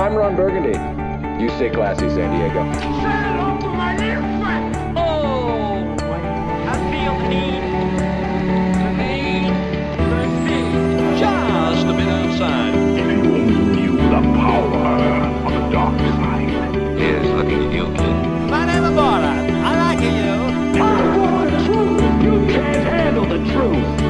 I'm Ron Burgundy. You stay classy, San Diego. Oh, I feel the need, the need, the need, just a bit outside. If you only knew the power of the dark side. Here's looking at you, kid. My name is Borat. I like you. Oh, I want the truth! You can't handle the truth!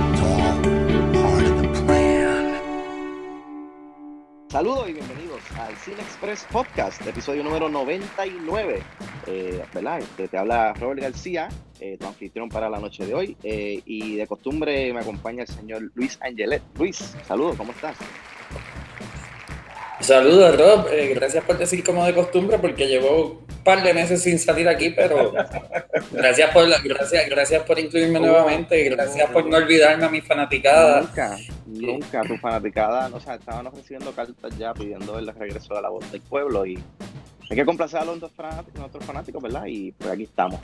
Saludos y bienvenidos al Cine Express Podcast, episodio número 99. Eh, ¿verdad? Este, te habla Robert García, eh, tu anfitrión para la noche de hoy. eh, y de costumbre me acompaña el señor Luis Angelet. Luis, saludos, ¿cómo estás? Saludos, Rob. Eh, gracias por decir como de costumbre, porque llevo un par de meses sin salir aquí, pero gracias por, la- gracias, gracias por incluirme Oh, nuevamente gracias por no olvidarme a mi fanaticada. Nunca, nunca, tu fanaticada, o sea, estaban recibiendo cartas ya pidiendo el regreso de la voz del pueblo y hay que complacer a los dos fanáticos, fanáticos, ¿verdad? Y pues aquí estamos.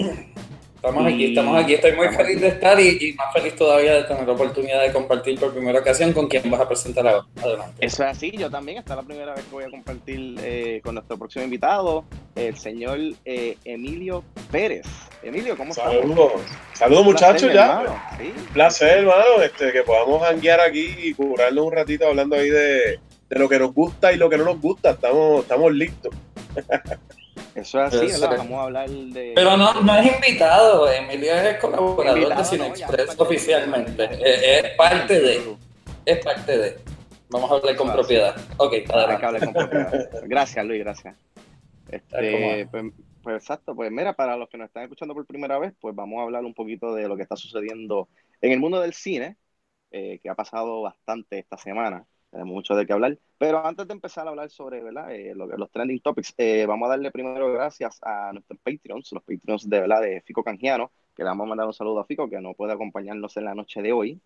Estamos aquí, estamos aquí. Estoy muy feliz de estar y, y más feliz todavía de tener la oportunidad de compartir por primera ocasión con quien vas a presentar ahora. Adelante. Eso es así, yo también, esta es la primera vez que voy a compartir eh, con nuestro próximo invitado, el señor eh, Emilio Pérez. Emilio, ¿cómo estás? Saludos, saludos muchachos ya. ¿Sí? Un placer, hermano, este, que podamos janguear aquí y curarnos un ratito hablando ahí de, de lo que nos gusta y lo que no nos gusta. Estamos, estamos listos. Eso es así, ¿verdad? Vamos a hablar de... Pero no, no es invitado, Emilio es colaborador Invitado, de Cine no, oficialmente. Es, parte de, es parte de. Vamos a hablar con propiedad. Ok, Hay que con propiedad. Gracias, Luis, gracias. Este, pues, pues exacto, pues mira, para los que nos están escuchando por primera vez, pues vamos a hablar un poquito de lo que está sucediendo en el mundo del cine, eh, que ha pasado bastante esta semana. Tenemos mucho de qué hablar. Pero antes de empezar a hablar sobre. Eh, los trending topics, eh, vamos a darle primero gracias a nuestros Patreons, los Patreons de, Fico Canjiano, que le vamos a mandar un saludo a Fico, que no puede acompañarnos en la noche de hoy.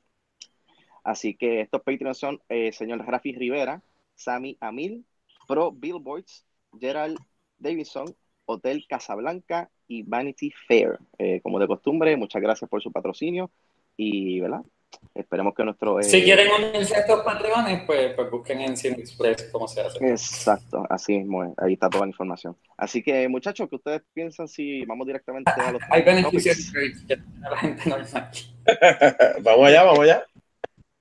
Así que estos Patreons son eh, señor Rafi Rivera, Sammy Amil, Pro Billboards, Gerald Davidson, Hotel Casablanca y Vanity Fair. Eh, como de costumbre, muchas gracias por su patrocinio y, ¿verdad? Esperemos que nuestro... eh, Si quieren unirse a estos patrones, pues, pues busquen en Cine Express cómo se hace. Exacto, así mismo es. Ahí está toda la información. Así que, muchachos, ¿qué ustedes piensan si vamos directamente a los Hay beneficios que tiene la gente normal. vamos allá, vamos allá.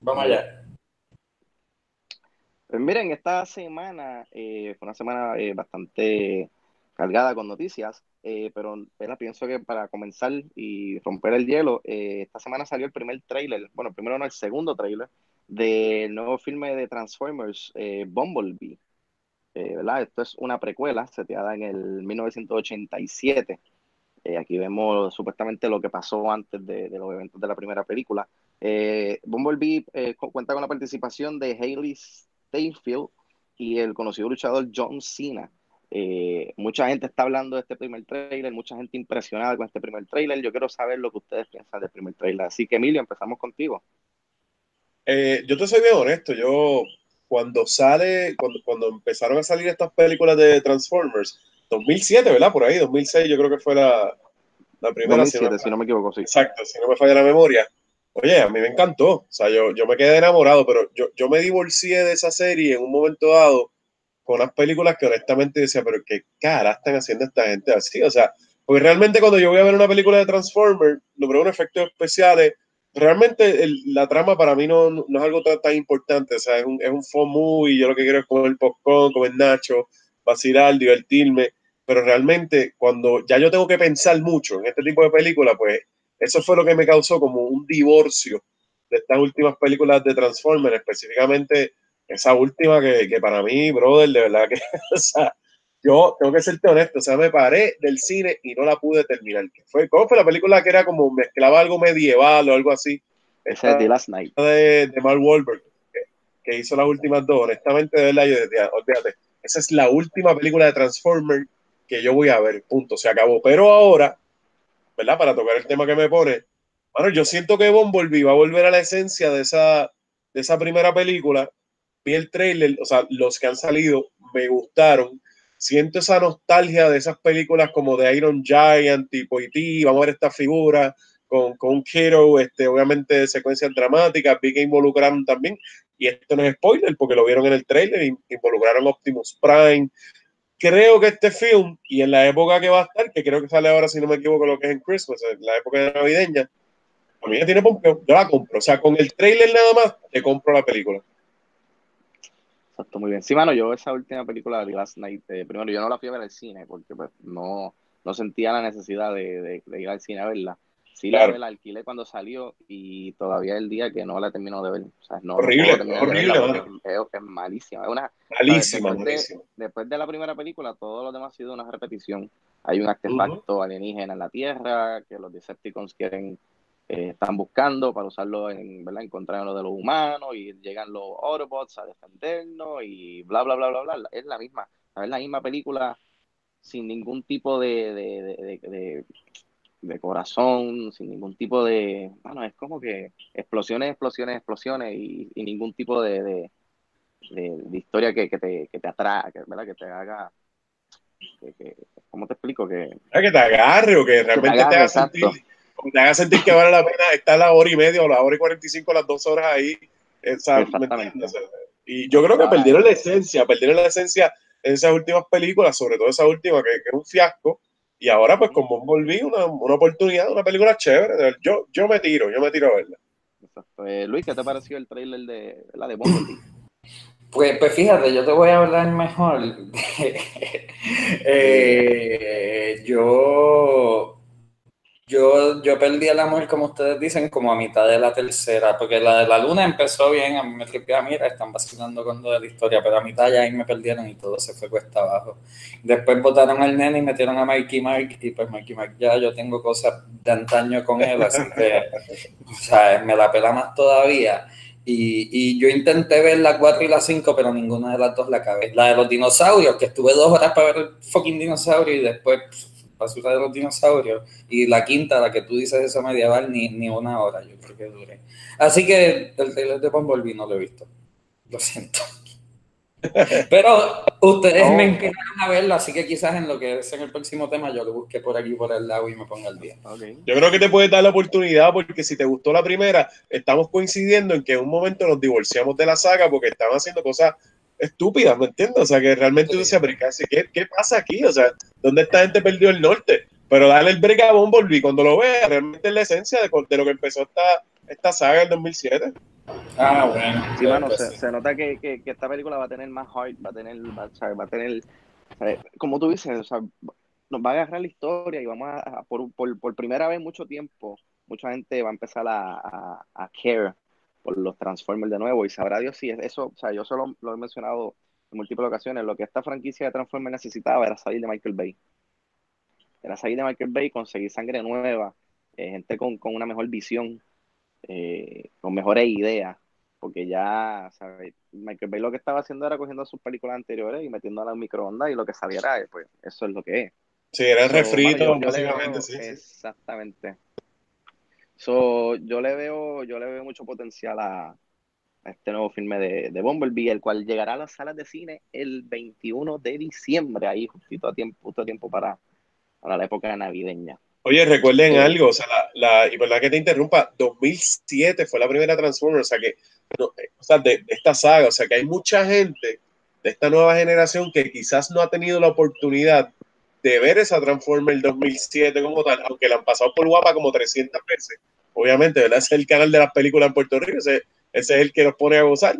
Vamos allá. Pues miren, esta semana eh, fue una semana eh, bastante cargada con noticias, eh, pero ¿verdad? pienso que para comenzar y romper el hielo, eh, esta semana salió el primer tráiler, bueno, primero no, el segundo tráiler del nuevo filme de Transformers, eh, Bumblebee. Eh, ¿verdad? Esto es una precuela seteada en el 1987. Eh, aquí vemos supuestamente lo que pasó antes de, de los eventos de la primera película. Eh, Bumblebee cu- cuenta con la participación de Hailey Steinfeld y el conocido luchador John Cena. Eh, mucha gente está hablando de este primer trailer, mucha gente impresionada con este primer trailer. Yo quiero saber lo que ustedes piensan del primer trailer. Así que, Emilio, empezamos contigo. Eh, yo te soy bien honesto, yo cuando sale, cuando, cuando empezaron a salir estas películas de Transformers, 2007, ¿verdad? Por ahí, 2006 yo creo que fue la, la primera. si no- 2007, si no me equivoco, sí. Exacto, si no me falla la memoria. Oye, a mí me encantó. O sea, yo, yo me quedé enamorado, pero yo, yo me divorcié de esa serie en un momento dado con unas películas que honestamente decía, pero qué cara están haciendo esta gente así. O sea, porque realmente cuando yo voy a ver una película de Transformers, lo veo en efectos especiales. Realmente el- la trama para mí no, no es algo tan, tan importante. O sea, es un, es un fun movie. Yo lo que quiero es comer popcorn, comer nacho, vacilar, divertirme. Pero realmente cuando ya yo tengo que pensar mucho en este tipo de películas, pues eso fue lo que me causó como un divorcio de estas últimas películas de Transformers, específicamente esa última que, que para mí, brother, de verdad que, o sea, yo tengo que serte honesto, o sea, me paré del cine y no la pude terminar. ¿Qué fue? ¿Cómo fue la película que era como mezclaba algo medieval o algo así? Ese es The Last Night. de, de Mark Wahlberg, que, que hizo las últimas dos. Honestamente, de verdad, yo decía, olvídate, esa es la última película de Transformers que yo voy a ver, punto, se acabó. Pero ahora, ¿verdad? Para tocar el tema que me pone, bueno, yo siento que Bumblebee va a volver a la esencia de esa, de esa primera película. Vi el trailer, o sea, los que han salido me gustaron. Siento esa nostalgia de esas películas como de Iron Giant, tipo E.T., vamos a ver esta figura con, con hero, este, obviamente secuencias dramáticas, vi que involucraron también. y esto no es spoiler porque lo vieron en el trailer, in- involucraron Optimus Prime. Creo que este film, y en la época que va a estar, que creo que sale ahora, si no me equivoco, lo que es en Christmas, en la época navideña, a mí ya tiene pompeo, yo la compro. O sea, con el trailer nada más, te compro la película. Exacto, muy bien. Sí, mano, yo esa última película de Last Night, eh, primero yo no la fui a ver al cine porque pues, no, no sentía la necesidad de, de- de ir al cine a verla. Sí, Claro. la, la alquilé cuando salió y todavía el día que no la termino de ver. O sea, no, no Horrible, de horrible, verla es, es malísima. Es una, Malísima, después de- malísima. después de la primera película, todo lo demás ha sido una repetición. Hay un artefacto alienígena en la Tierra que los Decepticons quieren, eh, están buscando para usarlo en, ¿verdad? en contra de lo de los humanos y llegan los Autobots a defendernos y bla, bla, bla, bla, bla. Es la misma, es la misma película sin ningún tipo de, de, de, de- corazón, sin ningún tipo de, bueno, es como que explosiones, explosiones, explosiones y, y ningún tipo de, de, de- de historia que, que te, que te atrae, que, ¿verdad? Que te haga, que, que- ¿cómo te explico? Que, Ah, que te agarre o que realmente te, haga sentir, te haga sentir que vale la pena estar la hora y media o la hora y 45, las dos horas ahí. Esa. Y yo creo que Ah. perdieron la esencia, perdieron la esencia en esas últimas películas, sobre todo esa última que, que es un fiasco. Y ahora, pues, con Bumblebee, una, una oportunidad, una película chévere. Yo, yo me tiro, yo me tiro a verla. exacto. Eh, Luis, ¿qué te pareció el trailer de la de Bumblebee? Pues, pues fíjate, yo te voy a hablar mejor. Eh, yo, yo, yo perdí el amor, como ustedes dicen, como a mitad de la tercera, porque la de la luna empezó bien, a mí me tripea, mira, están vacilando con lo de la historia, pero a mitad ya ahí me perdieron y todo se fue cuesta abajo. Después votaron al nene y metieron a Mikey Mark, y pues Mikey Mark ya yo tengo cosas de antaño con él, así que, o sea, me la pela más todavía. Y, y yo intenté ver la 4 y la 5, pero ninguna de las dos la acabé. La de los dinosaurios, que estuve dos horas para ver el fucking dinosaurio y después basura de los dinosaurios. Y la quinta, la que tú dices esa medieval, ni, ni una hora, yo creo que dure. Así que el trailer de Bumblebee no lo he visto. Lo siento. Pero ustedes me inclinaron a verlo, así que quizás en lo que es en el próximo tema yo lo busque por aquí, por el lado y me ponga al día. Ok. Yo creo que te puedes dar la oportunidad porque si te gustó la primera, estamos coincidiendo en que en un momento nos divorciamos de la saga porque estaban haciendo cosas estúpidas, ¿me entiendes? O sea, que realmente tú decías, pero ¿qué, qué, pasa aquí? O sea, ¿dónde esta gente perdió el norte? Pero dale el break a Bumblebee cuando lo veas, realmente es la esencia de, de lo que empezó esta, esta saga en 2007. Ah, bueno. Sí, mano, Pues se, sí. se nota que, que, que esta película va a tener más heart, va a tener, va, o sea, va a tener, como tú dices, o sea, nos va a agarrar la historia y vamos a, a- por, por, por primera vez en mucho tiempo, mucha gente va a empezar a, a, a care por los Transformers de nuevo y sabrá Dios si es eso, o sea, yo solo lo he mencionado en múltiples ocasiones, lo que esta franquicia de Transformers necesitaba era salir de Michael Bay. Era salir de Michael Bay, conseguir sangre nueva, eh, gente con, con una mejor visión, eh, con mejores ideas, porque ya, ¿sabes? Michael Bay lo que estaba haciendo era cogiendo sus películas anteriores y metiéndolas en microondas y lo que saliera, eh, pues eso es lo que es. Sí, era el refrito, yo- yo básicamente, sí. Exactamente. So, yo le veo, yo le veo mucho potencial a, a este nuevo filme de, de Bumblebee, el cual llegará a las salas de cine el 21 de diciembre, ahí justito a tiempo, justo a tiempo para, para la época navideña. Oye, recuerden Sí. algo, o sea, la, la, y verdad que te interrumpa, 2007 fue la primera Transformers, o sea, que, no, eh, o sea, de, de esta saga, o sea, que hay mucha gente de esta nueva generación que quizás no ha tenido la oportunidad de ver esa Transformers 2007 como tal, aunque la han pasado por guapa como 300 veces. Obviamente, ¿verdad? Ese es el canal de las películas en Puerto Rico, ese, ese es el que nos pone a gozar.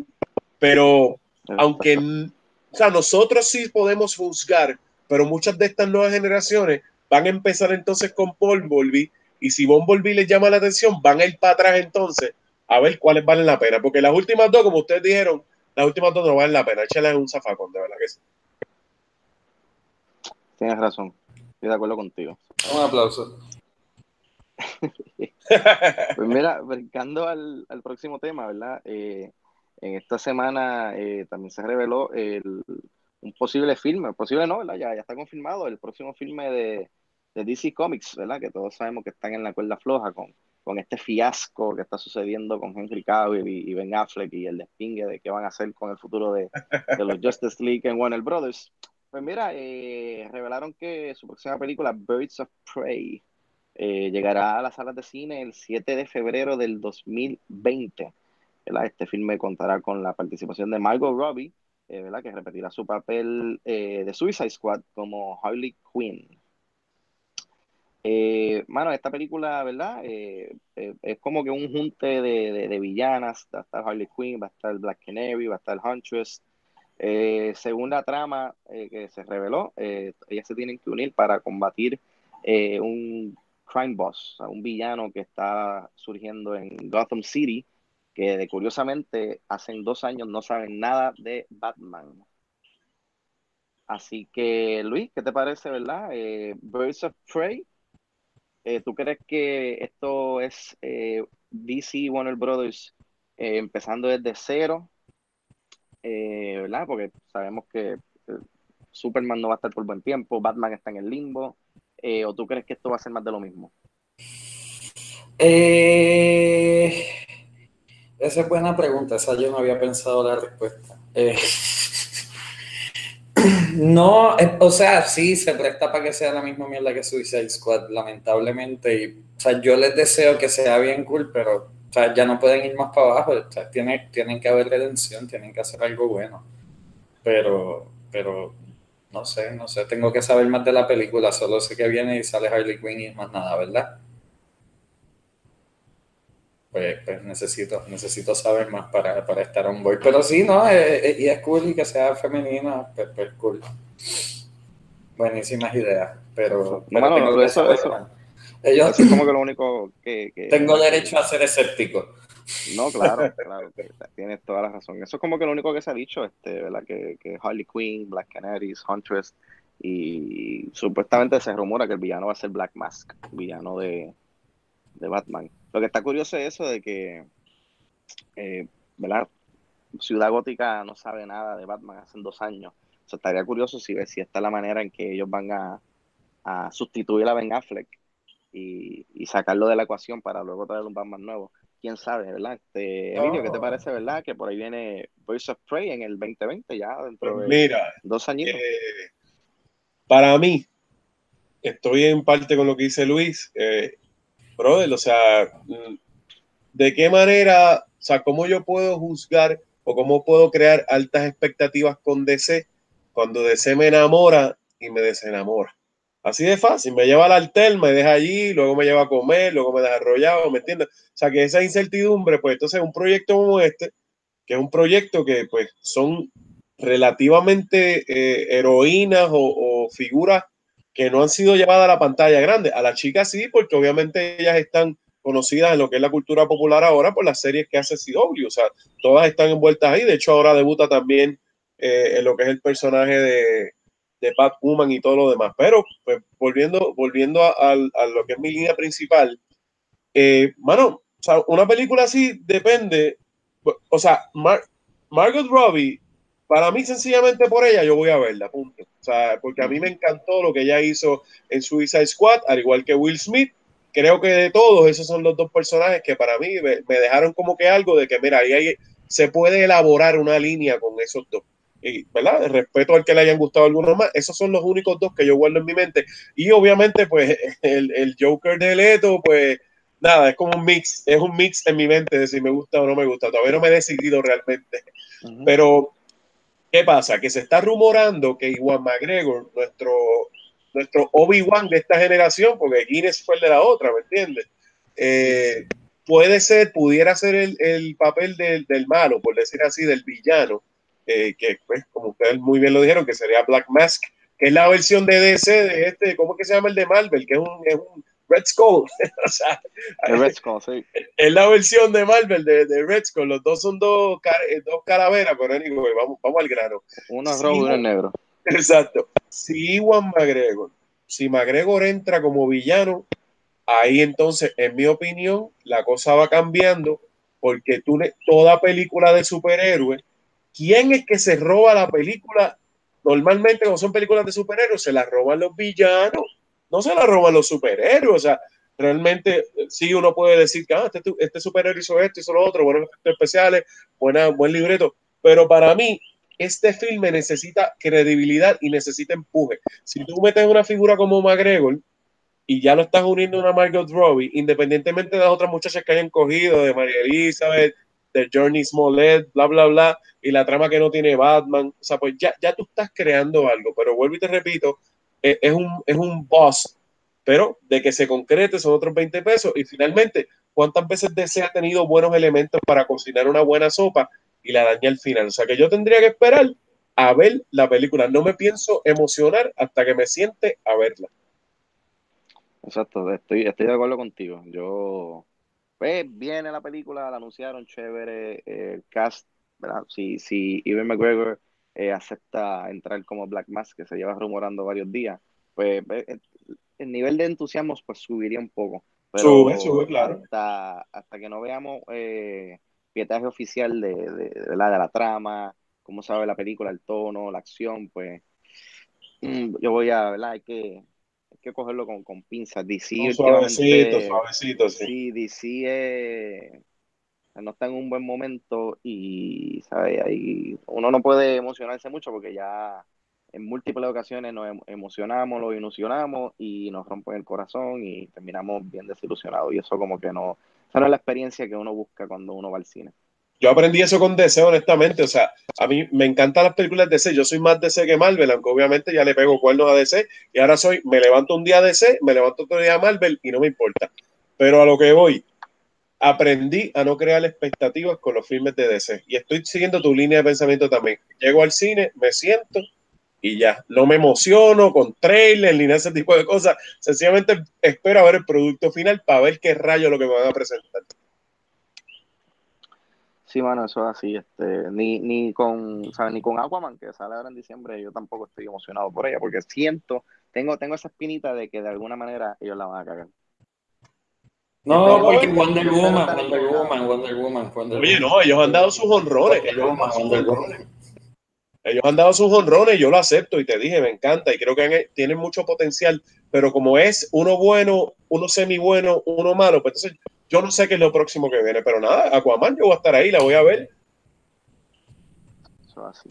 Pero aunque, o sea, nosotros sí podemos juzgar, pero muchas de estas nuevas generaciones van a empezar entonces con Bumblebee y si Bumblebee les llama la atención, van a ir para atrás entonces a ver cuáles valen la pena, porque las últimas dos, como ustedes dijeron, las últimas dos no valen la pena, échalas en un zafacón, de verdad que sí. Tienes razón, estoy de acuerdo contigo. Un aplauso. Pues mira, brincando al, al próximo tema, ¿verdad? Eh, en esta semana eh, también se reveló el- un posible filme, posible no, ¿verdad? Ya, ya está confirmado el próximo filme de, de DC Comics, ¿verdad? Que todos sabemos que están en la cuerda floja con, con este fiasco que está sucediendo con Henry Cavill y, y Ben Affleck y el despingue de qué van a hacer con el futuro de, de los Justice League en Warner Brothers. Pues mira, eh, revelaron que su próxima película, Birds of Prey, eh, llegará a las salas de cine el 7 de febrero del 2020. ¿verdad? Este filme contará con la participación de Margot Robbie, eh, ¿verdad? Que repetirá su papel eh, de Suicide Squad como Harley Quinn. Mano, esta película, ¿verdad? Es como que un junte de villanas. Va a estar Harley Quinn, va a estar Black Canary, va a estar Huntress. Eh, según la trama eh, que se reveló, eh, ellas se tienen que unir para combatir eh, un crime boss, un villano que está surgiendo en Gotham City, que curiosamente hace dos años no saben nada de Batman. Así que, Luis, ¿qué te parece, verdad? Birds of Prey. ¿tú crees que esto es DC Warner Brothers empezando desde cero? Eh, ¿verdad? Porque sabemos que eh, Superman no va a estar por buen tiempo, Batman está en el limbo. Eh, ¿o tú crees que esto va a ser más de lo mismo? Eh, esa es buena pregunta, esa yo no había pensado la respuesta. Eh, no, eh, o sea, sí, se presta para que sea la misma mierda que Suicide Squad, lamentablemente. Y, o sea, yo les deseo que sea bien cool, pero o sea, ya no pueden ir más para abajo. O sea, tiene- tienen que haber redención, tienen que hacer algo bueno. Pero, pero, no sé, no sé, tengo que saber más de la película, solo sé que viene y sale Harley Quinn y más nada, ¿verdad? Pues, pues necesito, necesito saber más para, para estar on board. Pero sí, ¿no? Eh, eh, y es cool y que sea femenina, pues, pues cool. Buenísimas ideas, pero, pero que eso- eso-. Ellos, Eso es como que lo único que... que- tengo derecho a ser escéptico. No, claro, claro, tienes toda la razón. Eso es como que lo único que se ha dicho, este, ¿verdad? Que, que Harley Quinn, Black Canaries, Huntress, y supuestamente se rumora que el villano va a ser Black Mask, villano de, de Batman. Lo que está curioso es eso de que, eh, ¿verdad? Ciudad Gótica no sabe nada de Batman hace dos años. O sea, estaría curioso si, si esta es la manera en que ellos van a, a sustituir a Ben Affleck y, y sacarlo de la ecuación para luego traer un Batman nuevo. Quién sabe, ¿verdad? Este, Emilio, ¿qué te parece, verdad? Que por ahí viene Birds of Prey en el 2020, ya dentro Pues de mira, dos añitos. eh, para mí, estoy en parte con lo que dice Luis, eh, brother, o sea, mm, ¿de qué manera, o sea, cómo yo puedo juzgar o cómo puedo crear altas expectativas con DC cuando DC me enamora y me desenamora? Así de fácil, me lleva al altel, me deja allí, luego me lleva a comer, luego me deja arrollado, ¿me entiendes? O sea, que esa incertidumbre, pues entonces un proyecto como este, que es un proyecto que pues son relativamente eh, heroínas o, o figuras que no han sido llevadas a la pantalla grande. A las chicas sí, porque obviamente ellas están conocidas en lo que es la cultura popular ahora por las series que hace CW. O sea, todas están envueltas ahí. De hecho, ahora debuta también eh, en lo que es el personaje de, de Batwoman y todo lo demás. Pero, pues, volviendo, volviendo a, a- a lo que es mi línea principal, eh, mano, o sea, una película así depende. O sea, Mar- Margot Robbie, para mí, sencillamente por ella, yo voy a verla, punto. O sea, porque a mí me encantó lo que ella hizo en Suicide Squad, al igual que Will Smith. Creo que de todos, esos son los dos personajes que para mí me, me dejaron como que algo de que, mira, ahí hay- se puede elaborar una línea con esos dos. Y, ¿verdad? Respeto al que le hayan gustado algunos más. Esos son los únicos dos que yo guardo en mi mente. Y obviamente, pues, el, el Joker de Leto, pues, nada, es como un mix, es un mix en mi mente de si me gusta o no me gusta. Todavía no me he decidido realmente. Pero, ¿qué pasa? Que se está rumorando que Iwan McGregor, nuestro, nuestro Obi-Wan de esta generación, porque Guinness fue el de la otra, ¿me entiendes? Eh, puede ser, pudiera ser el, el papel del, del malo, por decir así, del villano, eh, que pues, como ustedes muy bien lo dijeron, que sería Black Mask, que es la versión de DC de este, ¿cómo que se llama el de Marvel? Que es un, es un Red Skull. o sea, The Red Skull, sí. es la versión de Marvel de, de Red Skull. Los dos son dos, car- eh, dos calaveras, pero anyway, vamos, vamos al grano. Uno es Sí, rojo y uno no. es negro. Exacto. Si Iwan McGregor, si McGregor entra como villano, ahí entonces, en mi opinión, la cosa va cambiando, porque tú le, toda película de superhéroes, ¿quién es que se roba la película? Normalmente, cuando son películas de superhéroes, se la roban los villanos, no se la roban los superhéroes. O sea, realmente sí uno puede decir que ah, este, este superhéroe hizo esto, hizo lo otro, buenos efectos especiales, buena, buen libreto, pero para mí este filme necesita credibilidad y necesita empuje. Si tú metes una figura como McGregor y ya lo estás uniendo a una Margot Robbie, independientemente de las otras muchachas que hayan cogido, de María Elizabeth, de Journey Smollett, bla, bla, bla, y la trama que no tiene Batman. O sea, pues ya, ya tú estás creando algo, pero vuelvo y te repito, es, es un, es un boss, pero de que se concrete son otros 20 pesos. Y finalmente, ¿cuántas veces DC ha tenido buenos elementos para cocinar una buena sopa y la daña al final? O sea, que yo tendría que esperar a ver la película. No me pienso emocionar hasta que me siente a verla. Exacto, estoy, estoy de acuerdo contigo. Yo, pues, viene la película, la anunciaron, chévere, eh, el cast, ¿verdad? Si, si Evan McGregor eh, acepta entrar como Black Mask, que se lleva rumorando varios días, pues eh, el nivel de entusiasmo pues subiría un poco. Pero Sube, sube, claro. hasta, hasta que no veamos eh, pietaje oficial de, de, de la, de la trama, cómo se ve la película, el tono, la acción, pues mm, yo voy a, ¿verdad? Hay que, que cogerlo con, con pinzas. DC No, suavecito, sí. Sí, DC no está en un buen momento y, ¿sabes? Ahí uno no puede emocionarse mucho porque ya en múltiples ocasiones nos em- emocionamos, lo ilusionamos y nos rompen el corazón y terminamos bien desilusionados. Y eso como que no, esa no es la experiencia que uno busca cuando uno va al cine. Yo aprendí eso con DC, honestamente. O sea, a mí me encantan las películas de DC. Yo soy más DC que Marvel, aunque obviamente ya le pego cuernos a DC. Y ahora soy, me levanto un día a DC, me levanto otro día a Marvel y no me importa. Pero a lo que voy, aprendí a no crear expectativas con los filmes de DC. Y estoy siguiendo tu línea de pensamiento también. Llego al cine, me siento y ya. No me emociono con trailer ni ese tipo de cosas. Sencillamente espero a ver el producto final para ver qué rayo lo que me van a presentar. Sí, mano, eso es así. Este, ni, ni con, ¿sabes? Ni con Aquaman, que sale ahora en diciembre, yo tampoco estoy emocionado por ella, porque siento, tengo, tengo esa espinita de que de alguna manera ellos la van a cagar. No, porque Wonder Woman, Wonder. Woman, Wonder Woman, Wonder Oye, Woman. no, ellos han dado sus honrones. Wonder Ellos han Woman, sus. Ellos han dado sus honrones, yo lo acepto y te dije, me encanta y creo que han- tienen mucho potencial, pero como es uno bueno, uno semi bueno, uno malo, pues entonces yo no sé qué es lo próximo que viene, pero nada, Aquaman yo voy a estar ahí, la voy a ver. Eso es así.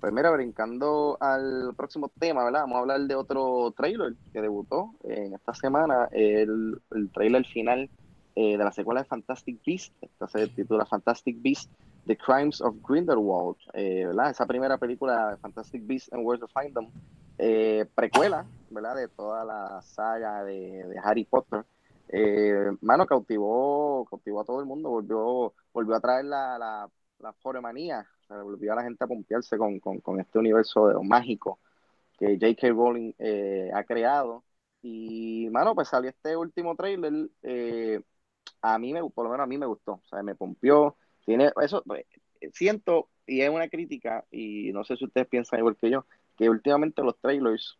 Pues mira, brincando al próximo tema, ¿verdad? Vamos a hablar de otro trailer que debutó en esta semana, el, el trailer final eh, de la secuela de Fantastic Beast. Esta se titula Fantastic Beast, The Crimes of Grindelwald, eh, ¿verdad? Esa primera película de Fantastic Beast and Where to Find Them, eh, precuela, ¿verdad? De toda la saga de Harry Potter. Eh, mano, cautivó, cautivó a todo el mundo, volvió, volvió a traer la, la, la foremanía, volvió a la gente a pompearse con, con, con este universo de- mágico que J.K. Rowling eh, ha creado. Y, mano, pues salió este último trailer, eh, a mí, me, por lo menos a mí me gustó, o sea, me pompió. Tiene, eso, pues, siento, y es una crítica, y no sé si ustedes piensan igual que yo, que últimamente los trailers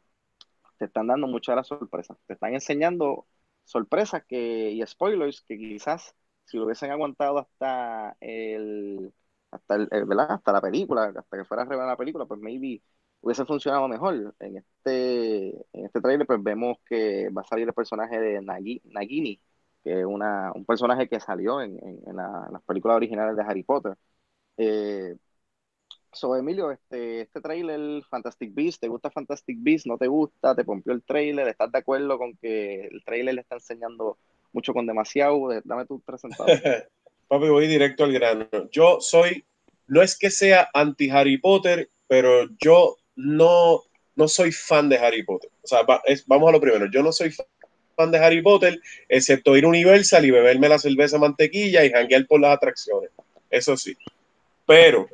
te están dando muchas de las sorpresas, te están enseñando sorpresas que, y spoilers que quizás si lo hubiesen aguantado hasta el, hasta el, ¿verdad? hasta la película, hasta que fuera a revelar la película, pues maybe hubiese funcionado mejor. En este, en este trailer pues vemos que va a salir el personaje de Nagi- Nagini, que es una, un personaje que salió en, en- en la- en las películas originales de Harry Potter. Eh, so, Emilio, este, este trailer, Fantastic Beasts, ¿te gusta Fantastic Beasts? ¿No te gusta? ¿Te pompió el trailer? ¿Estás de acuerdo con que el trailer le está enseñando mucho con demasiado? Eh, Dame tu presentado. Papi, voy directo al grano. Yo soy, no es que sea anti Harry Potter, pero yo no, no soy fan de Harry Potter. O sea, vamos a lo primero. Yo no soy fan de Harry Potter, excepto ir a Universal y beberme la cerveza mantequilla y janguear por las atracciones. Eso sí. Pero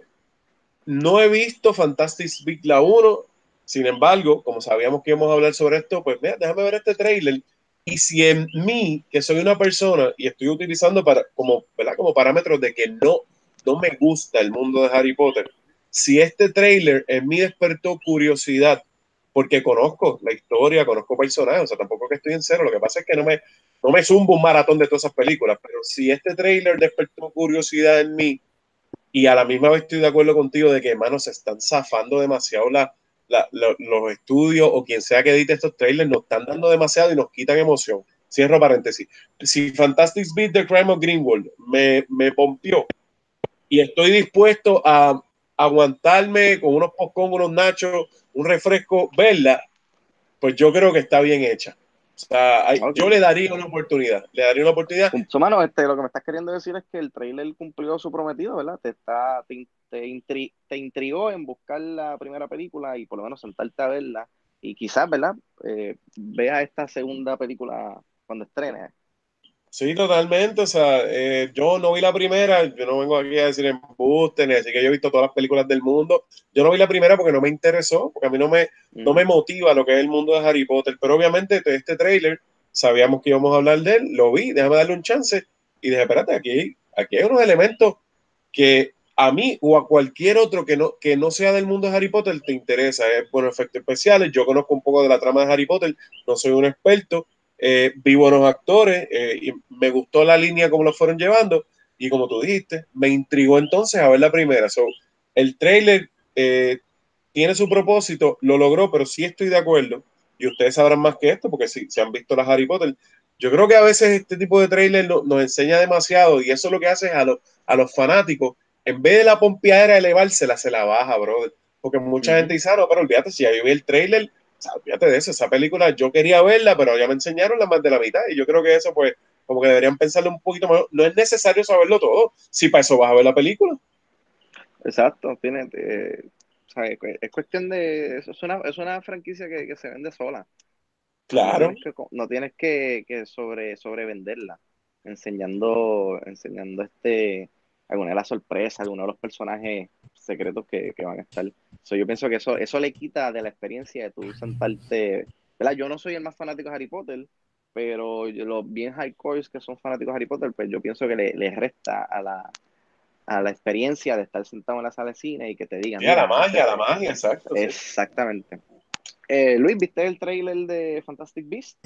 no he visto Fantastic Beasts la 1. Sin embargo, como sabíamos que íbamos a hablar sobre esto, pues mira, déjame ver este trailer. Y si en mí, que soy una persona y estoy utilizando para, como, ¿verdad? como de que no, no me gusta el mundo de Harry Potter, si este trailer en mí despertó curiosidad, porque conozco la historia, conozco personajes, o sea, tampoco que estoy en cero, lo que pasa es que no me, no me zumbo un maratón de todas esas películas, pero si este trailer despertó curiosidad en mí, y a la misma vez estoy de acuerdo contigo de que, hermano, se están zafando demasiado la, la- lo- los estudios o quien sea que edite estos trailers, nos están dando demasiado y nos quitan emoción. Cierro paréntesis. Si Fantastic Beat The Crime of Greenwald me, me pompió y estoy dispuesto a aguantarme con unos popcorn, unos nachos, un refresco, verla, pues yo creo que está bien hecha. O sea, hay- yo le daría una oportunidad. Le daría una oportunidad. Mano, este, lo que me estás queriendo decir es que el trailer cumplió su prometido, ¿verdad? Te está, te, in- te, intri- te intrigó en buscar la primera película y por lo menos sentarte a verla y quizás, ¿verdad? Eh, veas esta segunda película cuando estrene. Sí, totalmente. O sea, eh, yo no vi la primera. Yo no vengo aquí a decir embuste, ni decir que yo he visto todas las películas del mundo. Yo no vi la primera porque no me interesó, porque a mí no me, no me motiva lo que es el mundo de Harry Potter. Pero obviamente de este tráiler sabíamos que íbamos a hablar de él, lo vi, déjame darle un chance y dije, espérate, aquí, aquí hay unos elementos que a mí o a cualquier otro que no, que no sea del mundo de Harry Potter te interesa. Es buenos efectos especiales, yo conozco un poco de la trama de Harry Potter, no soy un experto, eh, vi buenos actores eh, y me gustó la línea como lo fueron llevando y como tú dijiste, me intrigó entonces a ver la primera. So, el trailer eh, tiene su propósito, lo logró, pero sí estoy de acuerdo y ustedes sabrán más que esto porque si, si han visto las Harry Potter, yo creo que a veces este tipo de trailer no- nos enseña demasiado y eso lo que hace es a, los a los fanáticos, en vez de la pompeadera elevársela, se la baja, brother. Porque mucha Ujú. gente dice, ah, no, pero olvídate, si ya yo vi el trailer, sea, olvídate de eso, esa película yo quería verla, pero ya me enseñaron la más de la mitad y yo creo que eso pues como que deberían pensarlo un poquito mejor. No es necesario saberlo todo, si para eso vas a ver la película. Exacto, tiene, eh, o sea, es, es cuestión de, es una, es una franquicia que, que se vende sola. No Claro. tienes que, no tienes que, que sobre, sobrevenderla, enseñando, enseñando este, alguna de las sorpresas, algunos de los personajes secretos que, que van a estar. So, yo pienso que eso, eso le quita de la experiencia de tú sentarte, ¿verdad? Yo no soy el más fanático de Harry Potter, pero yo- los bien hardcores que son fanáticos de Harry Potter, pues yo pienso que le, le resta a la, a la experiencia de estar sentado en la sala de cine y que te digan. Sí, a la "Mira, magia, a la magia, exacto. Exactamente. Eh, Luis, ¿viste el trailer de Fantastic Beasts?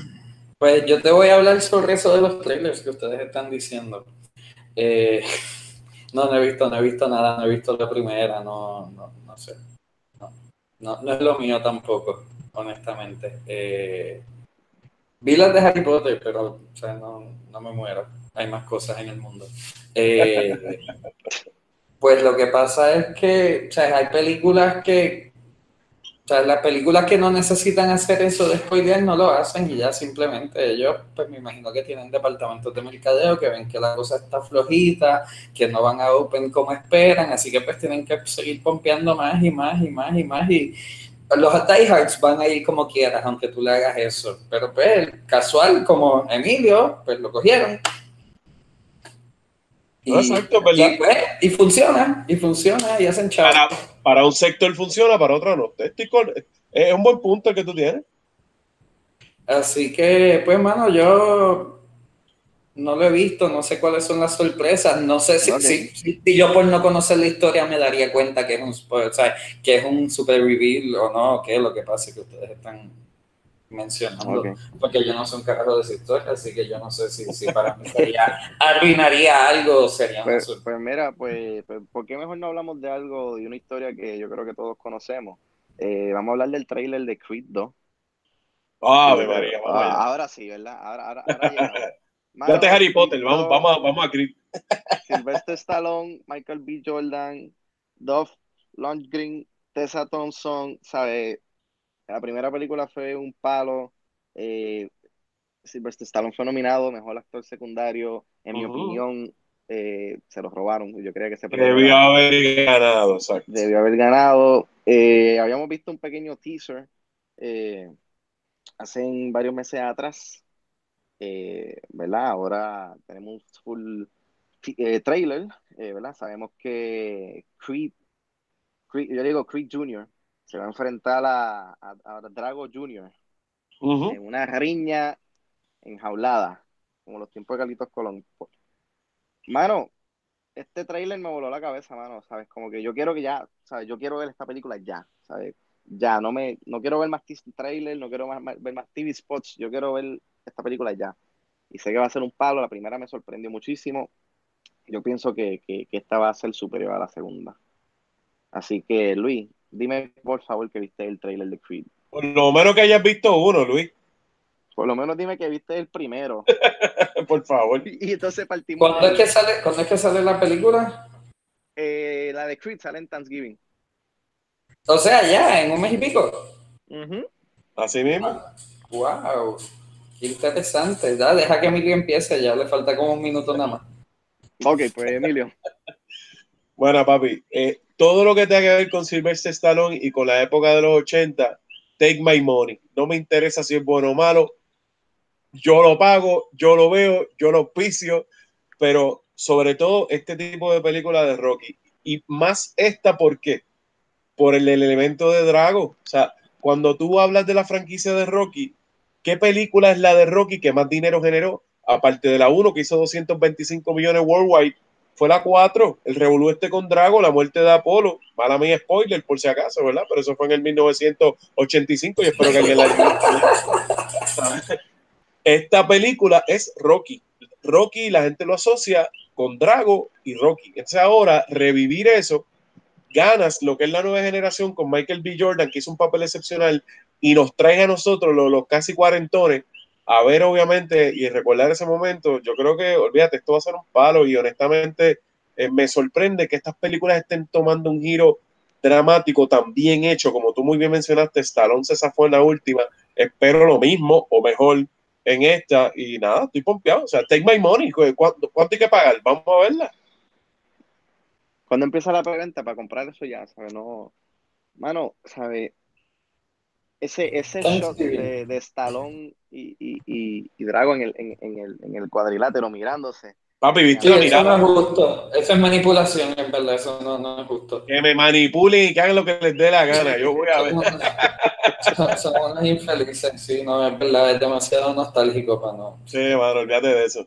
Pues yo te voy a hablar sobre eso de los trailers que ustedes están diciendo. Eh, no, no he visto, no he visto nada, no he visto la primera, no, no, no sé. No, no, no es lo mío tampoco, honestamente. Eh, vi las de Harry Potter, pero o sea, no, no me muero. Hay más cosas en el mundo. Eh, pues lo que pasa es que o sea, hay películas que o sea, las películas que no necesitan hacer eso de spoiler no lo hacen y ya simplemente ellos, pues me imagino que tienen departamentos de mercadeo que ven que la cosa está flojita, que no van a open como esperan, así que pues tienen que seguir pompeando más y más y más y más y los diehards van a ir como quieras, aunque tú le hagas eso. Pero pues casual como Emilio, pues lo cogieron. Y, No, exacto, ¿verdad? y, pues, y funciona, y funciona, y hacen chavo. Para, para un sector funciona, para otro no. Con- es un buen punto el que tú tienes. Así que, pues, mano, yo no lo he visto, no sé cuáles son las sorpresas, no sé si, si, yo por no conocer la historia me daría cuenta que es un, o sea, que es un super reveal o no, que es lo que pasa que ustedes están mencionando, porque yo no soy un carajo de esa historia, así que yo no sé si, si para mí sería, arruinaría algo o sería Pues, pues mira, pues, pues, ¿por qué mejor no hablamos de algo, de una historia que yo creo que todos conocemos? Eh, vamos a hablar del trailer de Creed 2. Ave Eh, María, vamos ah, allá. ahora sí, ¿verdad? Ahora, ahora, ahora. Mano, Date Harry Potter, vamos, 2, vamos, a, vamos a Creed. Sylvester Stallone, Michael B. Jordan, Dolph Lundgren, Tessa Thompson, ¿sabes? La primera película fue un palo. Eh, Sylvester Stallone fue nominado mejor actor secundario. En mi opinión, eh, se lo robaron. Yo creía que premio Debió haber ganado, exacto. debió haber ganado. Eh, habíamos visto un pequeño teaser eh, hace varios meses atrás, eh, ¿verdad? Ahora tenemos un full eh, trailer, eh, ¿verdad? Sabemos que Creed, Creed- yo digo Creed Jr., se va a enfrentar a, a, a Drago Jr. En una riña enjaulada, como los tiempos de Carlitos Colón. Mano, este tráiler me voló la cabeza, mano, ¿sabes? Como que yo quiero que ya, ¿sabes? Yo quiero ver esta película ya, ¿sabes? Ya, no me, no quiero ver más trailer, no quiero más- más- ver más TV spots, yo quiero ver esta película ya. Y sé que va a ser un palo, la primera me sorprendió muchísimo. Yo pienso que, que, que esta va a ser superior a la segunda. Así que, Luis, dime por favor que viste el tráiler de Creed. Por lo menos que hayas visto uno, Luis. Por lo menos dime que viste el primero. Por favor. Y entonces partimos. ¿Cuándo es que sale, ¿cuándo es que sale la película? eh, la de Creed sale en Thanksgiving. O sea, ya, en un mes y pico. Así mismo. Wow. Qué interesante. Ya, deja que Emilio empiece, ya le falta como un minuto nada más. Ok, pues Emilio. Bueno, papi, eh, todo lo que tenga que ver con Sylvester Stallone y con la época de los 80, take my money. No me interesa si es bueno o malo. Yo lo pago, yo lo veo, yo lo auspicio, pero sobre todo este tipo de película de Rocky. Y más esta, ¿por qué? Por el, el elemento de Drago. O sea, cuando tú hablas de la franquicia de Rocky, ¿qué película es la de Rocky que más dinero generó? Aparte de la 1 que hizo 225 millones worldwide, fue la 4, el revolú este con Drago, la muerte de Apolo. Mala mía, spoiler, por si acaso, ¿verdad? Pero eso fue en el 1985 y espero que alguien la haya Esta película es Rocky. Rocky, la gente lo asocia con Drago y Rocky. Entonces ahora, revivir eso, ganas lo que es la nueva generación con Michael B. Jordan, que hizo un papel excepcional, y nos trae a nosotros, los, los casi cuarentones, a ver, obviamente, y recordar ese momento, yo creo que, olvídate, esto va a ser un palo y honestamente eh, me sorprende que estas películas estén tomando un giro dramático tan bien hecho, como tú muy bien mencionaste, Stallone se fue en la última, espero lo mismo o mejor en esta y nada, estoy pompeado, o sea, take my money, ¿cuánto, cuánto hay que pagar? Vamos a verla. Cuando empieza la preventa para comprar eso ya, ¿sabes? No, mano, ¿sabes? Ese, ese shot de, de Stallone y, y, y, y Drago en el, en, en, el, en el cuadrilátero mirándose. Papi, viste Sí, la eso no es justo. Eso es manipulación, en verdad. Eso no, no es justo. Que me manipulen y que hagan lo que les dé la gana. Yo voy a ver. Son, son unos infelices, sí, no, es verdad, es demasiado nostálgico para no. Sí, mano, olvídate de eso.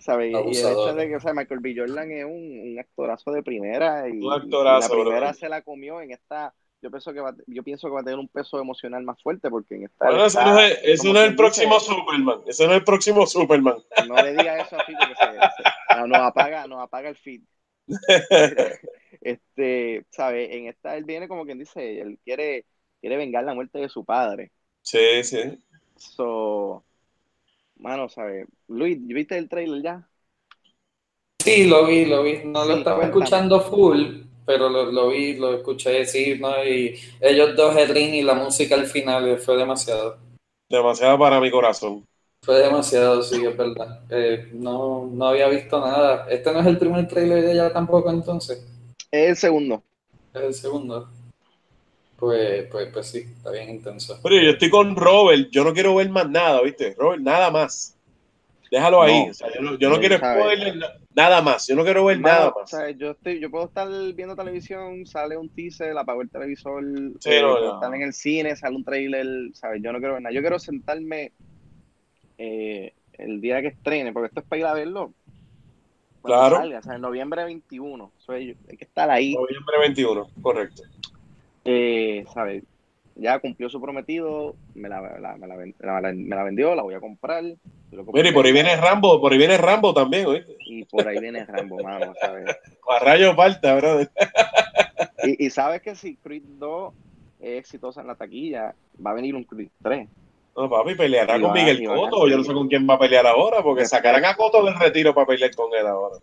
¿sabes? Y el hecho de que o sea, Michael B. Jordan es un, un actorazo de primera y, Un actorazo, y la primera bro. se la comió en esta. Yo pienso que va, yo pienso que va a tener un peso emocional más fuerte porque en esta. Bueno, eso está- no es, no el próximo dice, Superman. Eso no es el próximo Superman. No le diga eso así porque se, se- no, nos apaga, nos apaga el feed. Este, ¿sabes? En esta él viene como quien dice, él quiere, quiere vengar la muerte de su padre. Sí, sí. So, mano, ¿sabes? Luis, ¿viste el trailer ya? Sí, lo vi, lo vi. No lo Sí, estaba escuchando full, pero lo, lo vi, lo escuché, sí, ¿no? Y ellos dos, el ring y la música al final, eh, fue demasiado. Demasiado para mi corazón. Fue demasiado, sí, es verdad. Eh, no, no había visto nada. Este no es el primer trailer de ella tampoco, entonces. Es el segundo. Es el segundo. Pues, pues, pues sí, está bien intenso. Pero yo estoy con Robert. Yo no quiero ver más nada, ¿viste? Robert, nada más. Déjalo ahí. No. O sea, yo no, yo no quiero spoiler, nada más. Yo no quiero ver Mano, nada más. Yo estoy, yo puedo estar viendo televisión, sale un teaser, apago el televisor, Sí, eh, no, puedo no. estar en el cine, sale un trailer, ¿sabes? Yo no quiero ver nada. Yo quiero sentarme eh, el día que estrene, porque esto es para ir a verlo. Claro. salga, o sea, en noviembre 21. So, hay hay que estar ahí, Noviembre 21, correcto. eh, ¿sabes? Ya cumplió su prometido, me la, la- me la me la vendió, la voy a comprar. Mira, y por ahí viene Rambo, por ahí viene Rambo también, ¿oíste? Y por ahí viene Rambo, mano, ¿sabes? A rayo falta, brother. Y, y sabes que si Creed 2 es exitosa en la taquilla, va a venir un Creed 3. No, papi, peleará Y con va- Miguel Coto. Yo no sé con quién va a pelear ahora, porque sacarán a Coto del retiro para pelear con él ahora.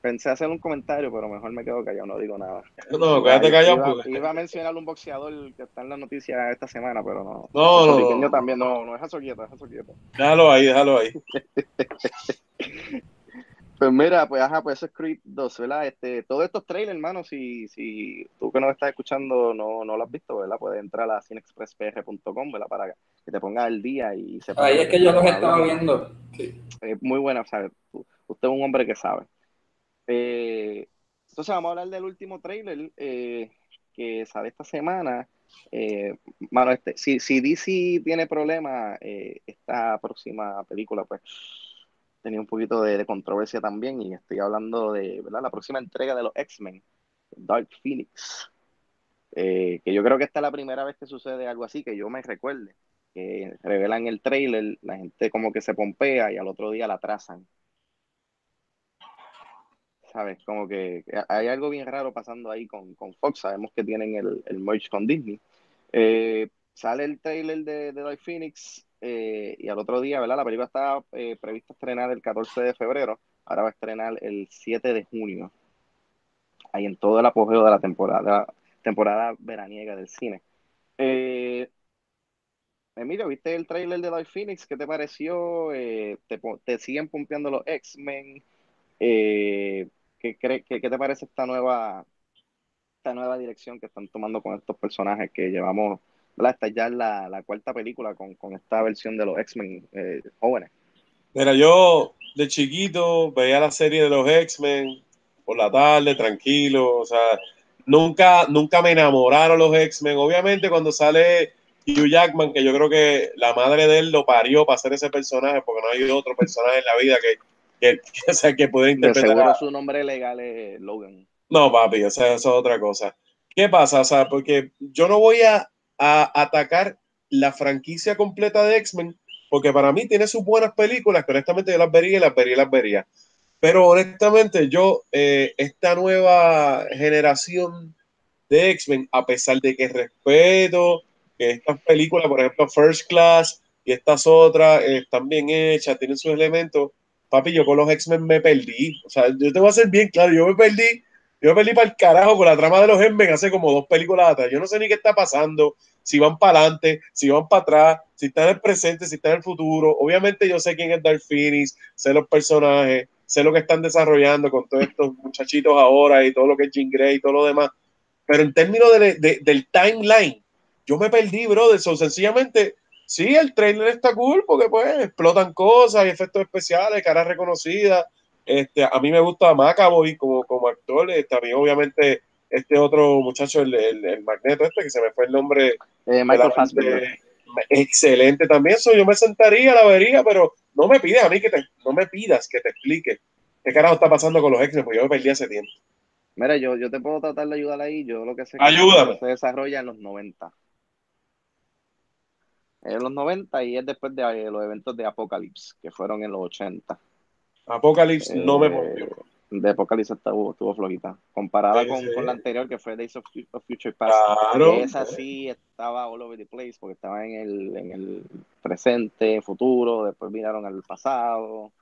Pensé hacer un comentario, pero mejor me quedo callado, no digo nada. No, quédate Iba- callado. Iba, porque- iba a mencionar un boxeador que está en las noticias esta semana, pero no. No, no, no. también, no, no, deja eso quieto, deja eso quieto. Déjalo ahí, déjalo ahí. Pues mira, pues ajá, pues eso es Creed 2, ¿verdad? Este, todos estos trailers, hermano, si, si tú que nos estás escuchando no, no lo has visto, ¿verdad? Puedes entrar a cinexpresspr.com, ¿verdad? Para que te pongas al día y sepas Ahí es que yo los estaba viendo. Sí. Es muy buena, o sea, usted es un hombre que sabe. Eh, entonces vamos a hablar del último trailer eh, que sale esta semana. Eh, mano, este, si, si DC tiene problemas, eh, esta próxima película, pues tenía un poquito de, controversia también, y estoy hablando de la próxima entrega de los X-Men, Dark Phoenix. Que yo creo que esta es la primera vez que sucede algo así, que yo me recuerde que revelan el trailer, la gente como que se pompea y al otro día la trazan. ¿Sabes? Como que hay algo bien raro pasando ahí con, con Fox. Sabemos que tienen el, el merge con Disney. Eh, sale el trailer de, de Dark Phoenix eh, y al otro día, ¿verdad? La película estaba eh, prevista estrenar el 14 de febrero. Ahora va a estrenar el 7 de junio. Ahí en todo el apogeo de la temporada, temporada veraniega del cine. Eh, Emilio, ¿viste el trailer de Dark Phoenix? ¿Qué te pareció? Te, te siguen pompeando los X-Men? ¿Qué, qué, qué te parece esta nueva, esta nueva dirección que están tomando con estos personajes que llevamos, ¿verdad? Esta ya la, la cuarta película con, con esta versión de los X-Men eh, jóvenes. Mira, yo de chiquito veía la serie de los X-Men por la tarde, tranquilo, o sea, nunca, nunca me enamoraron los X-Men. Obviamente cuando sale Hugh Jackman, que yo creo que la madre de él lo parió para hacer ese personaje, porque no hay otro personaje en la vida que, que, sea, que pueda De interpretar. seguro su nombre legal es Logan. No, papi, o sea, eso es otra cosa. ¿Qué pasa? O sea, porque yo no voy a, a atacar la franquicia completa de X-Men, porque para mí tiene sus buenas películas, que honestamente yo las vería y las vería y las vería. Pero honestamente, yo, eh, esta nueva generación de X-Men, a pesar de que respeto que estas películas, por ejemplo, First Class y estas otras, eh, están bien hechas, tienen sus elementos, papi, yo con los X-Men me perdí. O sea, yo te voy a ser bien claro, yo me perdí yo me perdí para el carajo con la trama de los X-Men hace como dos películas atrás. Yo no sé ni qué está pasando, si van para adelante, si van para atrás, si están en el presente, si están en el futuro. Obviamente yo sé quién es Dark Phoenix, sé los personajes, sé lo que están desarrollando con todos estos muchachitos ahora y todo lo que es Jean Grey y todo lo demás. Pero en términos de- de- del timeline, yo me perdí, brother. So, sencillamente, sí, el trailer está cool porque pues explotan cosas y efectos especiales, caras reconocidas. Este, a mí me gusta Macaboy como, como actor. Este, a mí, obviamente, este otro muchacho, el, el, el magneto, este, que se me fue el nombre. Eh, Michael Fassbender. de- excelente también. Eso yo me sentaría, la vería, pero no me pides a mí que te, no me pidas que te explique qué carajo está pasando con los X-Men, porque yo me perdí hace tiempo. Mira, yo, yo te puedo tratar de ayudar ahí. Yo lo que sé que Ayúdame. se desarrolla en los 90. En los 90 y es después de eh, los eventos de Apocalypse, que fueron en los 80. Apocalypse no me Eh, volvió. De Apocalypse estuvo, estuvo flojita. Comparada Sí, con, sí. con la anterior, que fue Days of, of Future Past. Claro. esa sí estaba all over the place, porque estaba en el, en el presente, futuro, después vinieron al pasado.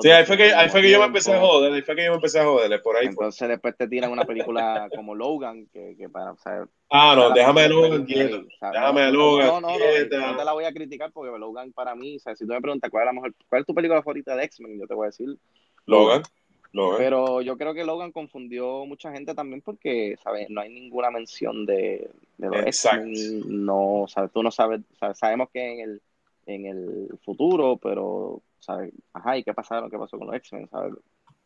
Sí, ahí fue, que, ahí fue que yo me empecé a joder, ahí fue que yo me empecé a joder, por ahí fue. Entonces después te tiran una película como Logan, que, que para, o sea, Ah, no, déjame Logan Déjame Logan No, no, no, no te la voy a criticar porque Logan para mí, o sea, si tú me preguntas cuál es la mejor, cuál es tu película favorita de X-Men, yo te voy a decir Logan, Logan. Pero yo creo que Logan confundió mucha gente también porque, ¿sabes? No hay ninguna mención de, de los Exacto. X-Men. No, ¿sabes? Tú no sabes, sabes, sabemos que en el, en el futuro, pero, ¿sabes? Ajá, ¿y qué pasaron? ¿Qué pasó con los X-Men? ¿Sabes?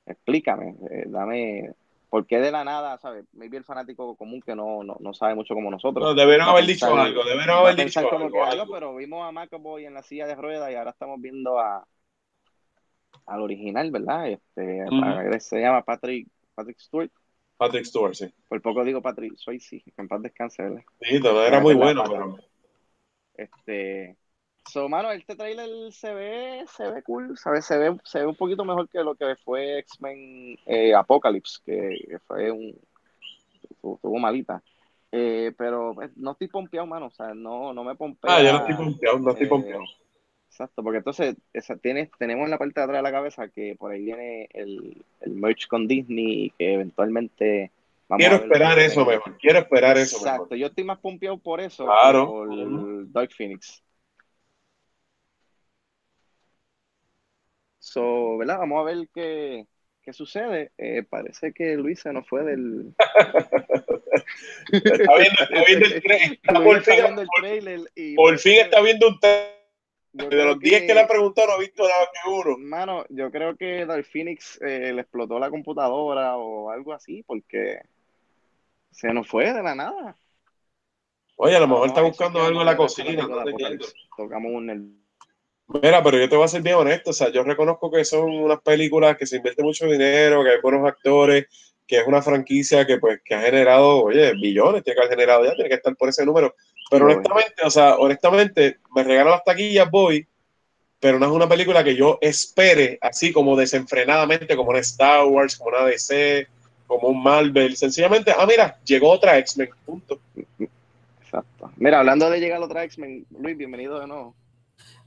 Explícame, eh, dame, ¿por qué de la nada, ¿sabes? Maybe el fanático común que no, no, no sabe mucho como nosotros. No, debieron haber dicho pensar- algo, debieron haber dicho algo, algo, algo. pero vimos a McAvoy en la silla de ruedas y ahora estamos viendo a al original, ¿verdad? Este, se llama Patrick, Patrick Stewart. Patrick Stewart, sí. Por poco digo Patrick Swayze, que en paz descanse, ¿verdad? Sí, era muy bueno, pero Este, so, mano, este trailer se ve, se ve cool, ¿sabes? Se ve, se ve un poquito mejor que lo que fue X-Men eh, Apocalypse, que, que fue un, estuvo, malita. Eh, pero pues, no estoy pompeado, mano, o sea, no, no me pompea. Ah, yo no estoy pompeado, no estoy eh, pompeado. Exacto, porque entonces esa, tienes, tenemos en la parte de atrás de la cabeza que por ahí viene el, el merch con Disney, que eventualmente vamos Quiero a esperar eso mejor, quiero esperar eso Exacto, mejor. yo estoy más pompeado por eso Claro. que por Dark Phoenix. So, ¿verdad? Vamos a ver qué, qué sucede. Eh, parece que Luis se nos fue del. Está viendo, está viendo el está Luis por está fin, viendo el por, trailer y por parece fin que- está viendo un tra- yo de los 10 que le han preguntado no ha visto nada que uno. Mano, yo creo que Dark Phoenix eh, le explotó la computadora o algo así, porque se nos fue de la nada. Oye, a lo mejor No, está buscando que algo en la cocina, no. Tocamos un. Mira, pero yo te voy a ser bien honesto, o sea, yo reconozco que son unas películas que se invierte mucho dinero, que hay buenos actores, que es una franquicia que pues que ha generado, oye, billones, tiene que haber generado ya, tiene que estar por ese número. Pero honestamente, o sea, honestamente, me regalan las taquillas, voy, pero no es una película que yo espere así como desenfrenadamente, como una Star Wars, como una DC, como un Marvel. Sencillamente, ah, mira, llegó otra X-Men, punto. Exacto. Mira, hablando de llegar otra X-Men, Luis, bienvenido de nuevo.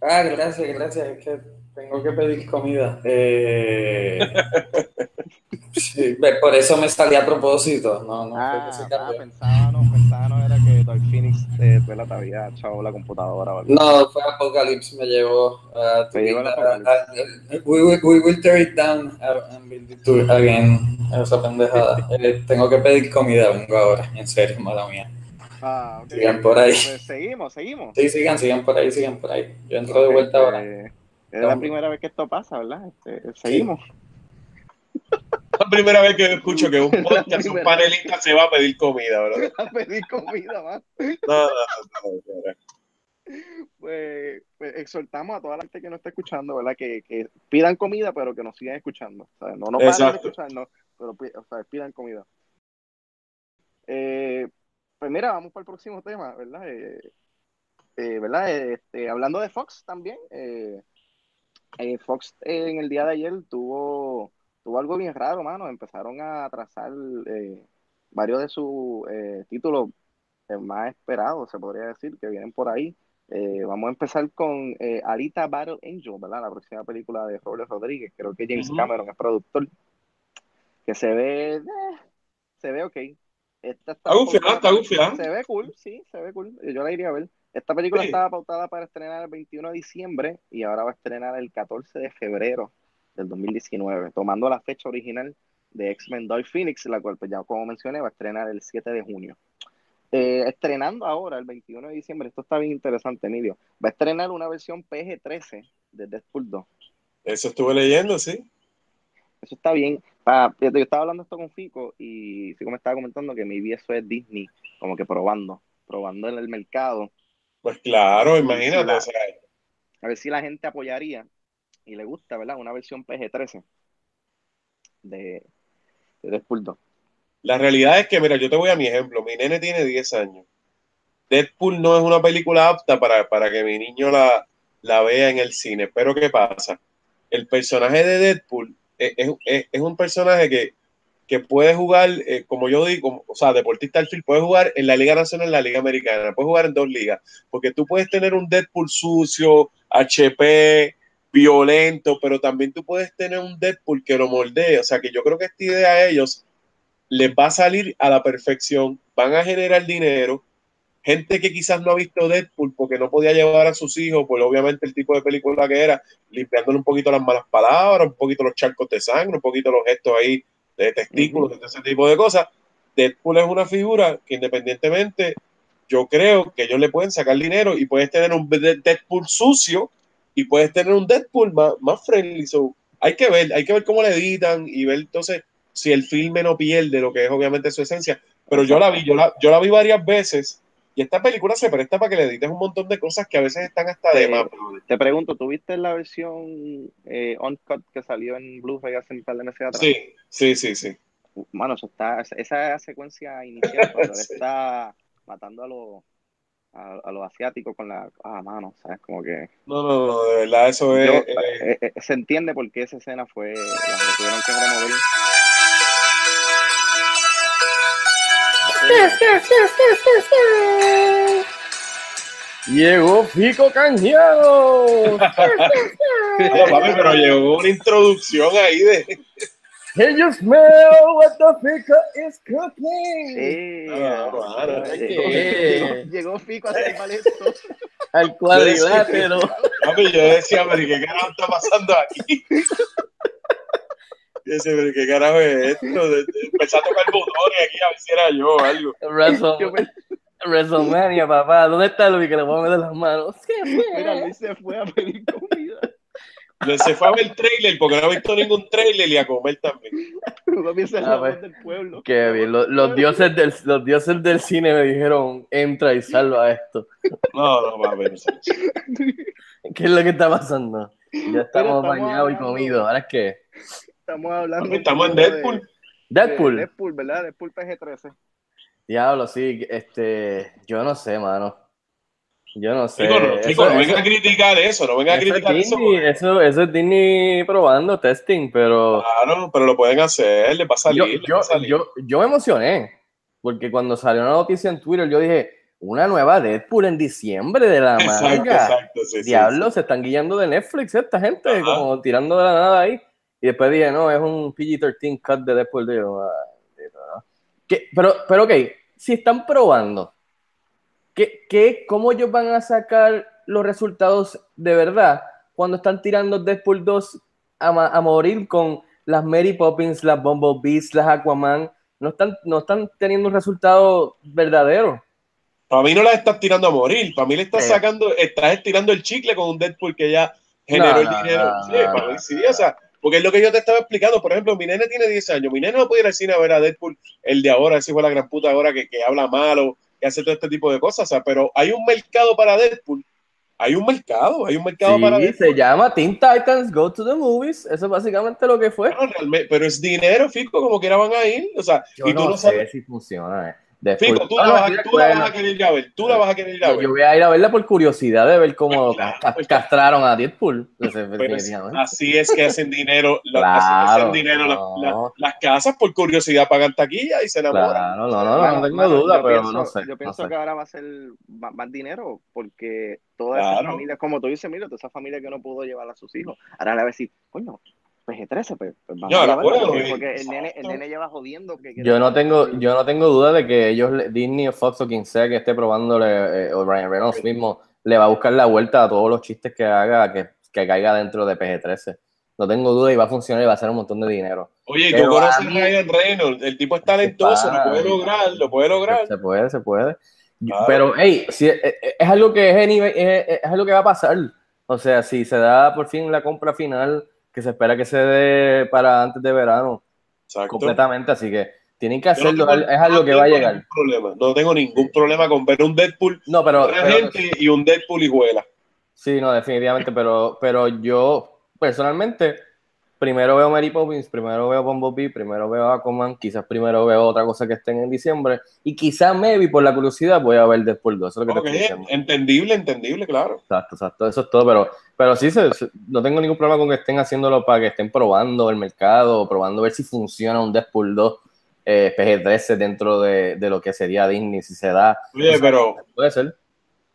Ah, gracias, gracias. Es que tengo que pedir comida. Eh, sí, por eso me salí a propósito. No, no Ah, ah, pensábamos, pensábamos mensaje no era que Dark Phoenix eh, te había echado la computadora algo. No, fue Apocalypse, me llevó a Te llevó a- we, will- we will tear it down uh, and build it again. Esa pendejada. Eh, tengo que pedir comida, vengo ahora, en serio, mala mía. Ah, ok. Sigan por ahí. Pues seguimos, seguimos. Sí, sigan, sigan por ahí, sigan por ahí. Yo entro de vuelta ahora. pues, Es la primera vez que esto pasa, ¿verdad? Este, seguimos. Es la primera vez que yo escucho que un podcast, un panelista se va a pedir comida, ¿verdad? A pedir comida, man. No, no, no, no, no. Pues, pues exhortamos a toda la gente que nos está escuchando, ¿verdad? Que, que pidan comida, pero que nos sigan escuchando. O sea, no nos paren de escucharnos, pero o sea, pidan comida. Eh, pues mira, vamos para el próximo tema, ¿verdad? Eh, eh, ¿verdad? Este, hablando de Fox también, eh, eh, Fox eh, en el día de ayer tuvo, tuvo algo bien raro, mano. Empezaron a atrasar varios de sus eh, títulos más esperados, se podría decir, que vienen por ahí. Vamos a empezar con Alita Battle Angel, ¿verdad? La próxima película de Robert Rodríguez. Creo que James. Cameron es productor. Que se ve, eh, se ve ok. Esta está pautada está. Se ve cool, sí, se ve cool. Yo la iría a ver. Esta película Sí. estaba pautada para estrenar el 21 de diciembre y ahora va a estrenar el 14 de febrero del 2019, tomando la fecha original de X-Men Dark Phoenix, la cual, pues ya como mencioné, va a estrenar el 7 de junio. Eh, estrenando ahora el 21 de diciembre, esto está bien interesante, Emilio. Va a estrenar una versión PG-13 de Deadpool 2. Eso estuve leyendo, sí. Eso está bien. Fíjate, yo estaba hablando esto con Fico y Fico me estaba comentando que maybe eso es Disney, como que probando, probando en el mercado, Pues claro, imagínate, Sí, la- o sea, a ver si la gente apoyaría y le gusta, ¿verdad? Una versión PG-13 de, de Deadpool 2. la realidad es que, mira, yo te voy a mi ejemplo. Mi nene tiene 10 años. Deadpool no es una película apta para, para que mi niño la, la vea en el cine. Pero ¿qué pasa? El personaje de Deadpool es, es- es- un personaje que, que puede jugar, eh, como yo digo, como- o sea, deportista al puede jugar en la Liga Nacional, en la Liga Americana, puede jugar en dos ligas, porque tú puedes tener un Deadpool sucio, HP, violento, pero también tú puedes tener un Deadpool que lo moldee, o sea, que yo creo que esta idea a ellos les va a salir a la perfección, van a generar dinero, gente que quizás no ha visto Deadpool porque no podía llevar a sus hijos, pues obviamente el tipo de película que era, limpiándole un poquito las malas palabras, un poquito los charcos de sangre, un poquito los gestos ahí de testículos, de ese tipo de cosas. Deadpool es una figura que independientemente, yo creo que ellos le pueden sacar dinero y puedes tener un De- Deadpool sucio y puedes tener un Deadpool más, más friendly. So, hay que ver, hay que ver cómo le editan y ver entonces si el filme no pierde lo que es obviamente su esencia. Pero yo la vi, yo la, yo la vi varias veces y esta película se presta para que le edites un montón de cosas que a veces están hasta de más. Te pregunto, ¿tú viste la versión eh, uncut que salió en Blu-ray hace un par de meses atrás? Sí, sí, sí, sí. Mano, eso está, esa- secuencia inicial cuando Sí. está matando a los a, a los asiáticos con la ah mano, sabes como que No, no, no, de verdad eso es... yo- eh, eh, eh, se entiende por qué esa escena fue la que tuvieron que remover. Llegó Fico Canjeado. no, papi, pero llegó una introducción ahí de... Can you smell what the Fico is cooking? Eh, Ah, claro. llegó, Fico a salvar esto. Al cuadrilátero. Papi, yo decía, pero ¿y ¿qué carajo está pasando aquí? Pero ¿qué carajo es esto? Empecé a tocar botones aquí a ver si era yo o algo. Wrestle- WrestleMania, papá. ¿Dónde está Luis que le voy a meter las manos? Mira, Luis se fue a pedir comida. Se fue a ver el trailer porque no ha visto ningún trailer y a comer también. A ver. voz del pueblo. Qué bien. Los, los dioses del, los dioses del cine me dijeron, entra y salva esto. No, no, papi, no sé. ¿Qué es lo que está pasando? Ya estamos estamos bañados y comidos. ¿Ahora es qué? Estamos hablando. Papi, estamos en poco de- Deadpool. de Deadpool. Deadpool, ¿verdad? Deadpool PG-13. Diablo, sí. Este, yo no sé, mano. Yo no sé. Chico, no, chico, Eso- no venga a criticar eso, no venga a es criticar eso. Disney, eso, eso es Disney probando, testing, pero Claro, pero lo pueden hacer, les va a salir. yo, yo, va a salir. yo, yo me emocioné, porque cuando salió una noticia en Twitter, yo dije, una nueva Deadpool en diciembre de la Exacto, manga. exacto, sí, sí, Diablo, sí. se están guiando de Netflix esta gente, Ajá. como tirando de la nada ahí. Y después dije, no, es un PG-13 cut de Deadpool. Digo, "Ay, bendito, ¿no?". ¿Qué? Pero, pero ok, si están probando, ¿qué, qué, ¿cómo ellos van a sacar los resultados de verdad cuando están tirando Deadpool 2 a, a morir con las Mary Poppins, las Bumblebees, las Aquaman? No están, no están teniendo un resultado verdadero. Para mí no las estás tirando a morir. Para mí le estás Sí. sacando, estás estirando el chicle con un Deadpool que ya generó No, el dinero. no, sí, para mí sí, o sea, porque es lo que yo te estaba explicando. Por ejemplo, mi nene tiene 10 años. Mi nene no puede ir al cine a ver a Deadpool, el de ahora, ese fue la gran puta ahora que, que habla malo, que hace todo este tipo de cosas. O sea, pero hay un mercado para Deadpool. Hay un mercado, hay un mercado para Sí, Deadpool. se llama Teen Titans Go to the Movies. Eso es básicamente lo que fue. Pero es dinero, Fico, como quiera van a ir. O sea, Yo y tú no, no, sé sabes. si funciona. eh. Deadpool. Fico, tú, No, la vas, a- tú la vas a querer ir a ver. Tú la vas a querer ir a Yo, ver. yo voy a ir a verla por curiosidad de ver cómo Pues claro, ca- pues castraron a Deadpool. Pero es- definitivamente. así es que hacen dinero, la- Claro, hacen dinero la- no. la- las casas por curiosidad pagan taquilla y se enamoran. Claro, no, no, no, no tengo duda, yo pero pienso- no sé. Yo no pienso sé. que ahora va a ser ma- más, dinero porque todas esas familias, como tú dices, mira, toda esa familia que no pudo llevar a sus hijos, ahora le va a decir, coño, PG-13, pues, pues vamos Ya, a ahora llevarlo", puedo porque, ir. porque el, nene, el nene lleva jodiendo. Que, que- Yo no tengo, yo no tengo duda de que ellos, Disney o Fox o quien sea que esté probándole, eh, o Ryan Reynolds mismo, le va a buscar la vuelta a todos los chistes que haga que, que caiga dentro de PG-13. No tengo duda y va a funcionar y va a hacer un montón de dinero. Oye, Pero tú conoces a Ryan Reynolds, el tipo es talentoso, para. lo puede lograr, lo puede lograr. Se puede, se puede. Claro. Pero, hey, si, es, es- es algo que es, es, es algo que va a pasar. O sea, si se da por fin la compra final, que se espera que se dé para antes de verano, Exacto. completamente. Así que tienen que no hacerlo. tengo- es algo no que va a llegar. problema. No tengo ningún problema con ver un Deadpool No, pero, buena pero- gente y un Deadpool hijuela. sí, no, definitivamente. Pero, pero yo, personalmente, primero veo Mary Poppins, primero veo Bumblebee, primero veo Aquaman, quizás primero veo otra cosa que estén en diciembre. Y quizás, maybe, por la curiosidad, voy a ver Deadpool 2. Eso es lo que Ok, te estoy diciendo. entendible, entendible, claro. Exacto, exacto, eso es todo, pero, pero sí, se- no tengo ningún problema con que estén haciéndolo para que estén probando el mercado, probando ver si funciona un Deadpool 2 eh, PG-13 dentro de, de lo que sería Disney, si se da. Oye, pero Puede ser.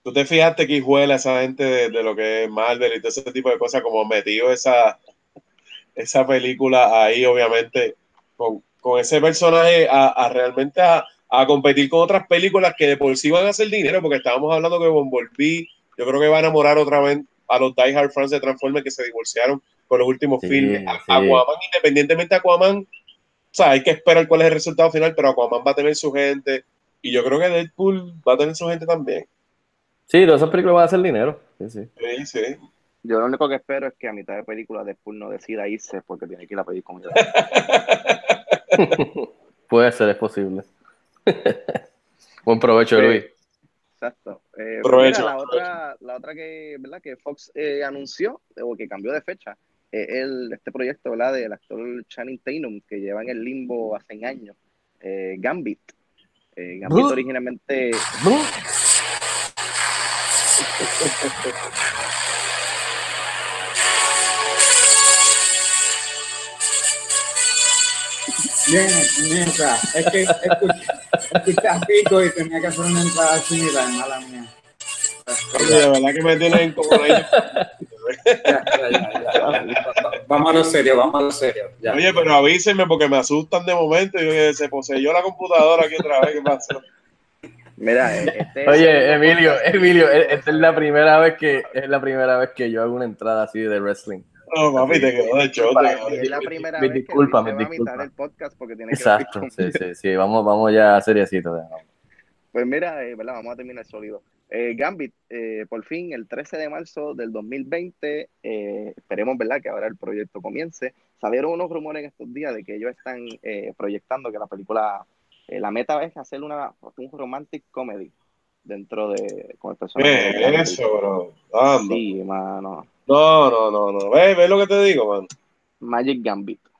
tú te fijaste que hijuela esa gente de, de lo que es Marvel y todo ese tipo de cosas, como metió esa, esa película ahí, obviamente, con, con ese personaje a, a realmente a, a competir con otras películas que de por sí van a hacer dinero, porque estábamos hablando que Bumblebee, yo creo que va a enamorar otra vez a los Die Hard fans de Transformers que se divorciaron con los últimos Sí, filmes. A- sí. Aquaman, independientemente de Aquaman, o sea, hay que esperar cuál es el resultado final, pero Aquaman va a tener su gente, y yo creo que Deadpool va a tener su gente también. Sí, todas esas películas van a hacer dinero. Sí, sí. Sí, sí. Yo lo único que espero es que a mitad de película después no decida irse porque tiene que ir a pedir comida. Puede ser, es posible. Buen provecho, Sí. Luis. Exacto. Eh, pues Provecho, mira, la provecho. otra, la otra que, ¿verdad? que Fox eh, anunció o que cambió de fecha es el, este proyecto ¿verdad? del actor Channing Tatum que lleva en el limbo hace años, eh, Gambit. Eh, Gambit originalmente Bien, neta, es que escuché, Pico y tenía que hacer una entrada similar, mala mía. Oye, de verdad que me tienen como ahí. Ya, ya, ya, ya. Vamos a lo serio, vamos a lo serio. Ya. Oye, pero avísenme porque me asustan de momento. Y se poseyó la computadora aquí otra vez. ¿Qué pasó? Mira, eh, este Oye, Emilio, Emilio, e- esta es la primera vez que es la primera vez que yo hago una entrada así de wrestling. No, papi, te quedó de chote. es la primera me vez disculpa, que me va a disculpa. mitad del podcast porque tiene que Exacto, sí, sí, sí, vamos, vamos ya seriecito. ya. Pues mira, eh, ¿verdad? vamos a terminar sólido. Eh, Gambit, eh, por fin, el 13 de marzo del 2020, eh, esperemos, ¿verdad?, que ahora el proyecto comience. Salieron unos rumores en estos días de que ellos están eh, proyectando que la película, eh, la meta es hacer una, un romantic comedy dentro de, con el personaje. de ¿Qué Gambit. es eso, bro? Anda. Sí, mano. No, no, no, no. Ve, ve lo que te digo, man. Magic Gambit.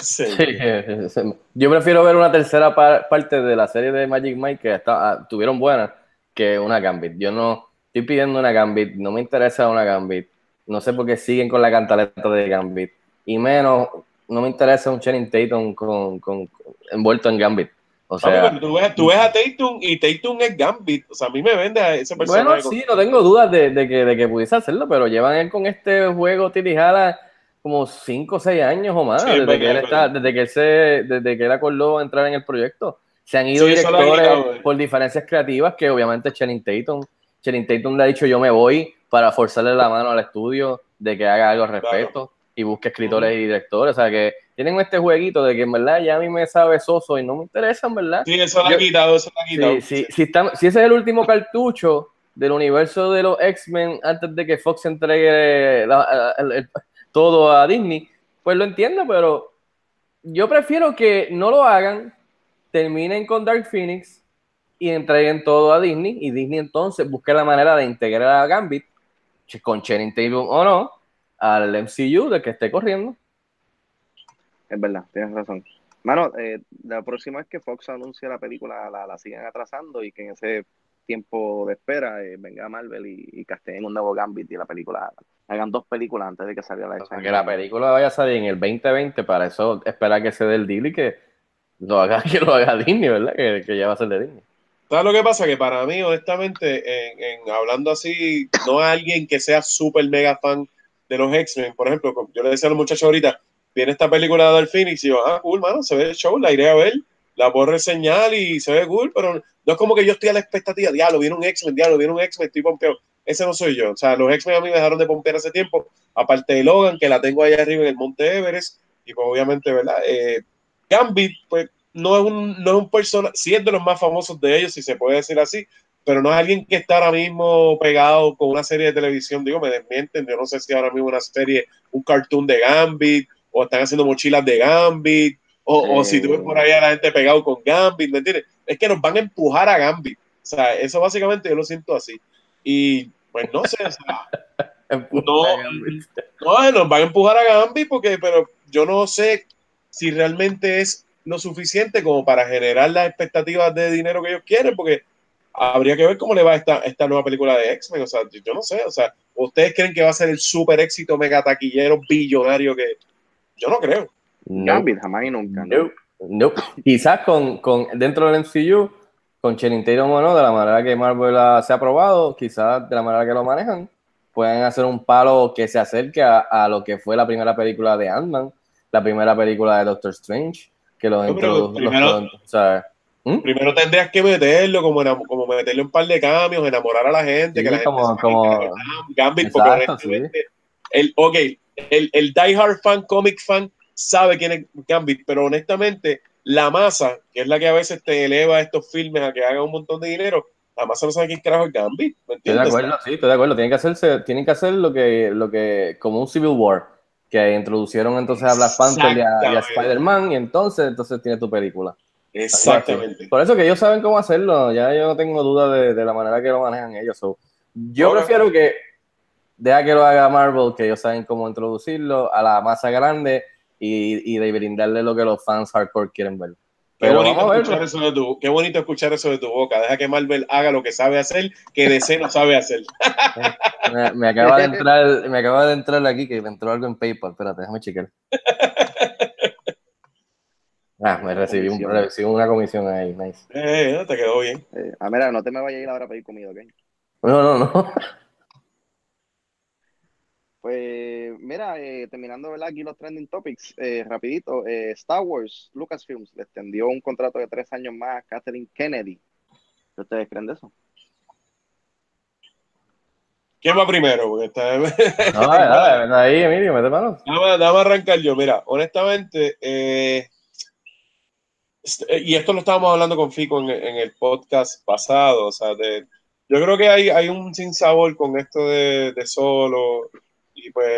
Sí. Sí, eh, eh, yo prefiero ver una tercera par- parte de la serie de Magic Mike que está, ah, tuvieron buenas que una Gambit. Yo no estoy pidiendo una Gambit, no me interesa una Gambit. No sé por qué siguen con la cantaleta de Gambit. Y menos, no me interesa un Channing Tatum con, con- envuelto en Gambit. O Papi, sea, pero tú ves, tú ves a Tatum y Tatum es Gambit. O sea, a mí me vende a ese personaje. bueno, sí, no tengo dudas de, de que, de que pudiese hacerlo, pero llevan él con este juego tirijala como 5 o 6 años o más, Sí, es desde, que verdad, él es está, desde que él se, desde que él acordó entrar en el proyecto. Se han ido Sí, directores eh. por diferencias creativas que obviamente Channing Tatum. Channing Tatum le ha dicho yo me voy para forzarle la mano al estudio de que haga algo al respecto y busque escritores y directores. O sea que tienen este jueguito de que en verdad ya a mí me sabe soso y no me interesa en verdad. Sí, eso lo ha quitado, eso lo ha quitado. Sí, sí, si, está- si ese es el último cartucho del universo de los X-Men antes de que Fox entregue la- el- el- todo a Disney, pues lo entiendo, pero yo prefiero que no lo hagan, terminen con Dark Phoenix y entreguen todo a Disney y Disney entonces busque la manera de integrar a Gambit con Channing Tatum o no al MCU de que esté corriendo. Es verdad, tienes razón. Mano, eh, la próxima vez que Fox anuncie la película, la, la sigan atrasando y que en ese tiempo de espera eh, venga Marvel y, y casteen un nuevo Gambit y la película, hagan dos películas antes de que salga la O sea, que la película vaya a salir en el 2020, para eso esperar que se dé el deal y que lo haga, que lo haga Disney, ¿verdad? Que, que ya va a ser de Disney. ¿Sabes lo que pasa? Que para mí, honestamente, en, en hablando así, no a alguien que sea súper mega fan de los X-Men, por ejemplo, como yo le decía a los muchachos ahorita, viene esta película de Dark Phoenix y yo, ah, cool, mano, se ve el show, la iré a ver, la puedo reseñar y se ve cool, pero no es como que yo estoy a la expectativa, diablo, viene un X-Men, diablo, viene un X-Men, estoy pompeado. Ese no soy yo. O sea, los X-Men a mí me dejaron de pompear hace tiempo, aparte de Logan, que la tengo allá arriba en el Monte Everest, y pues obviamente, ¿verdad? Eh, Gambit, pues no es un, no es un persona, sí los más famosos de ellos, si se puede decir así, pero no es alguien que está ahora mismo pegado con una serie de televisión, digo, me desmienten, yo no sé si ahora mismo una serie, un cartoon de Gambit, o están haciendo mochilas de Gambit, o, o Eh. si tú ves por ahí a la gente pegado con Gambit, ¿me entiendes? Es que nos van a empujar a Gambit, o sea, eso básicamente yo lo siento así, y pues no sé, o sea, no, no, nos van a empujar a Gambit porque, pero yo no sé si realmente es lo suficiente como para generar las expectativas de dinero que ellos quieren, porque habría que ver cómo le va esta, esta nueva película de X-Men, o sea, yo, yo no sé, o sea, ¿ustedes creen que va a ser el super éxito mega taquillero billonario que yo no creo? No, Gambit, jamás y nunca. ¿no? Quizás con, con dentro del MCU, con Channing Tatum o no, de la manera que Marvel ha- se ha aprobado, quizás de la manera que lo manejan, pueden hacer un palo que se acerque a, a lo que fue la primera película de Ant-Man, la primera película de Doctor Strange, que los No, pero introdujo. primero- o sea, ¿hmm? Primero tendrías que meterlo, como, como meterle un par de cambios, enamorar a la gente, Sí, que la como- como- Gambit, porque honestamente, el, ok, el, el diehard fan, comic fan, sabe quién es Gambit, pero honestamente, la masa, que es la que a veces te eleva estos filmes a que hagan un montón de dinero, la masa no sabe quién carajo es Gambit, ¿me Estoy de acuerdo, sí, estoy de acuerdo. Tienen que hacerse, tienen que hacer lo que, lo que, como un Civil War, que introducieron entonces a Black Panther y a, y a Exactamente. Spider-Man, y entonces, entonces tienes tu película. Exactamente. Por eso que ellos saben cómo hacerlo, ya yo no tengo duda de, de la manera que lo manejan ellos. So, yo prefiero que deja que lo haga Marvel, que ellos saben cómo introducirlo a la masa grande y, y de brindarle lo que los fans hardcore quieren ver. Qué bonito, escuchar eso de tu, qué bonito escuchar eso de tu boca. Deja que Marvel haga lo que sabe hacer, que DC no sabe hacer. Me, me acaba de entrar, me acaba de entrar aquí que me entró algo en PayPal. Espérate, déjame chequear. Ah, me recibí, un- Comisión. recibí una comisión ahí, nice. Eh, te quedó bien. Eh, ah, mira, no te me vayas a ir ahora a pedir comida, ¿ok? No, no, no. Pues mira, eh, terminando ¿verdad? aquí los trending topics, eh, rapidito, eh, Star Wars, Lucasfilms, le extendió un contrato de tres años más a Kathleen Kennedy. ¿Qué ustedes creen de eso? ¿Quién va primero? Porque está... No, dale, dale, ahí, Emilio, mete manos. Dame, dame arrancar yo. Mira, honestamente, eh, y esto lo estábamos hablando con Fico en, en el podcast pasado. O sea, de- yo creo que hay, hay un sinsabor con esto de, de solo y pues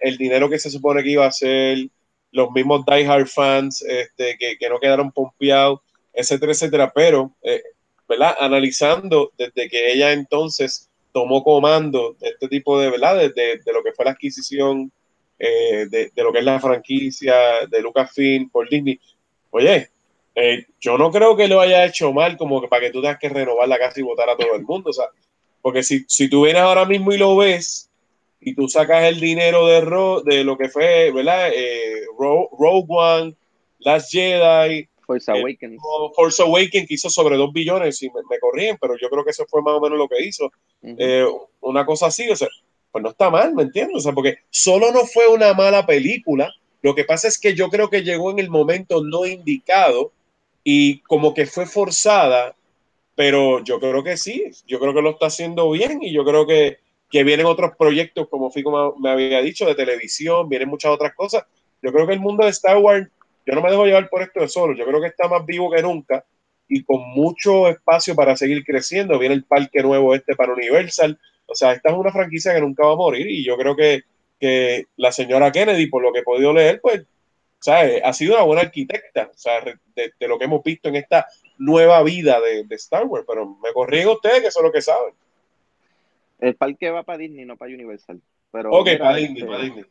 el, dinero que se supone que iba a ser, los mismos diehard fans este, que, que no quedaron pompeados, etcétera, etcétera. Pero, eh, ¿verdad? Analizando desde que ella entonces tomó comando de este tipo de, ¿verdad? De- de lo que fue la adquisición eh, de, de lo que es la franquicia de Lucasfilm por Disney. Oye, eh, yo no creo que lo haya hecho mal como que para que tú tengas que renovar la casa y votar a todo el mundo, o sea, porque si, si tú vienes ahora mismo y lo ves y tú sacas el dinero de, Ro- de lo que fue, ¿verdad? Eh, Ro- Rogue One, Last Jedi, Force Eh, Awakens. Force Awakens que hizo sobre 2 billones, si me, me corrigen, pero yo creo que eso fue más o menos lo que hizo. Eh, una cosa así, o sea, pues no está mal, ¿me entiendes? O sea, porque solo no fue una mala película, lo que pasa es que yo creo que llegó en el momento no indicado y como que fue forzada, pero yo creo que sí, yo creo que lo está haciendo bien y yo creo que, que vienen otros proyectos, como Fico me, había dicho, de televisión, vienen muchas otras cosas. Yo creo que el mundo de Star Wars, yo no me dejo llevar por esto de solo, yo creo que está más vivo que nunca y con mucho espacio para seguir creciendo. Viene el parque nuevo este para Universal. O sea, esta es una franquicia que nunca va a morir y yo creo que, que la señora Kennedy, por lo que he podido leer, pues, ¿sabes? ha sido una buena arquitecta, o sea, de, lo que hemos visto en esta nueva vida de, de Star Wars, pero me corrigen ustedes que eso es lo que saben. El parque va para Disney, no para Universal. Pero, Ok, mira, para Disney, este, para Disney.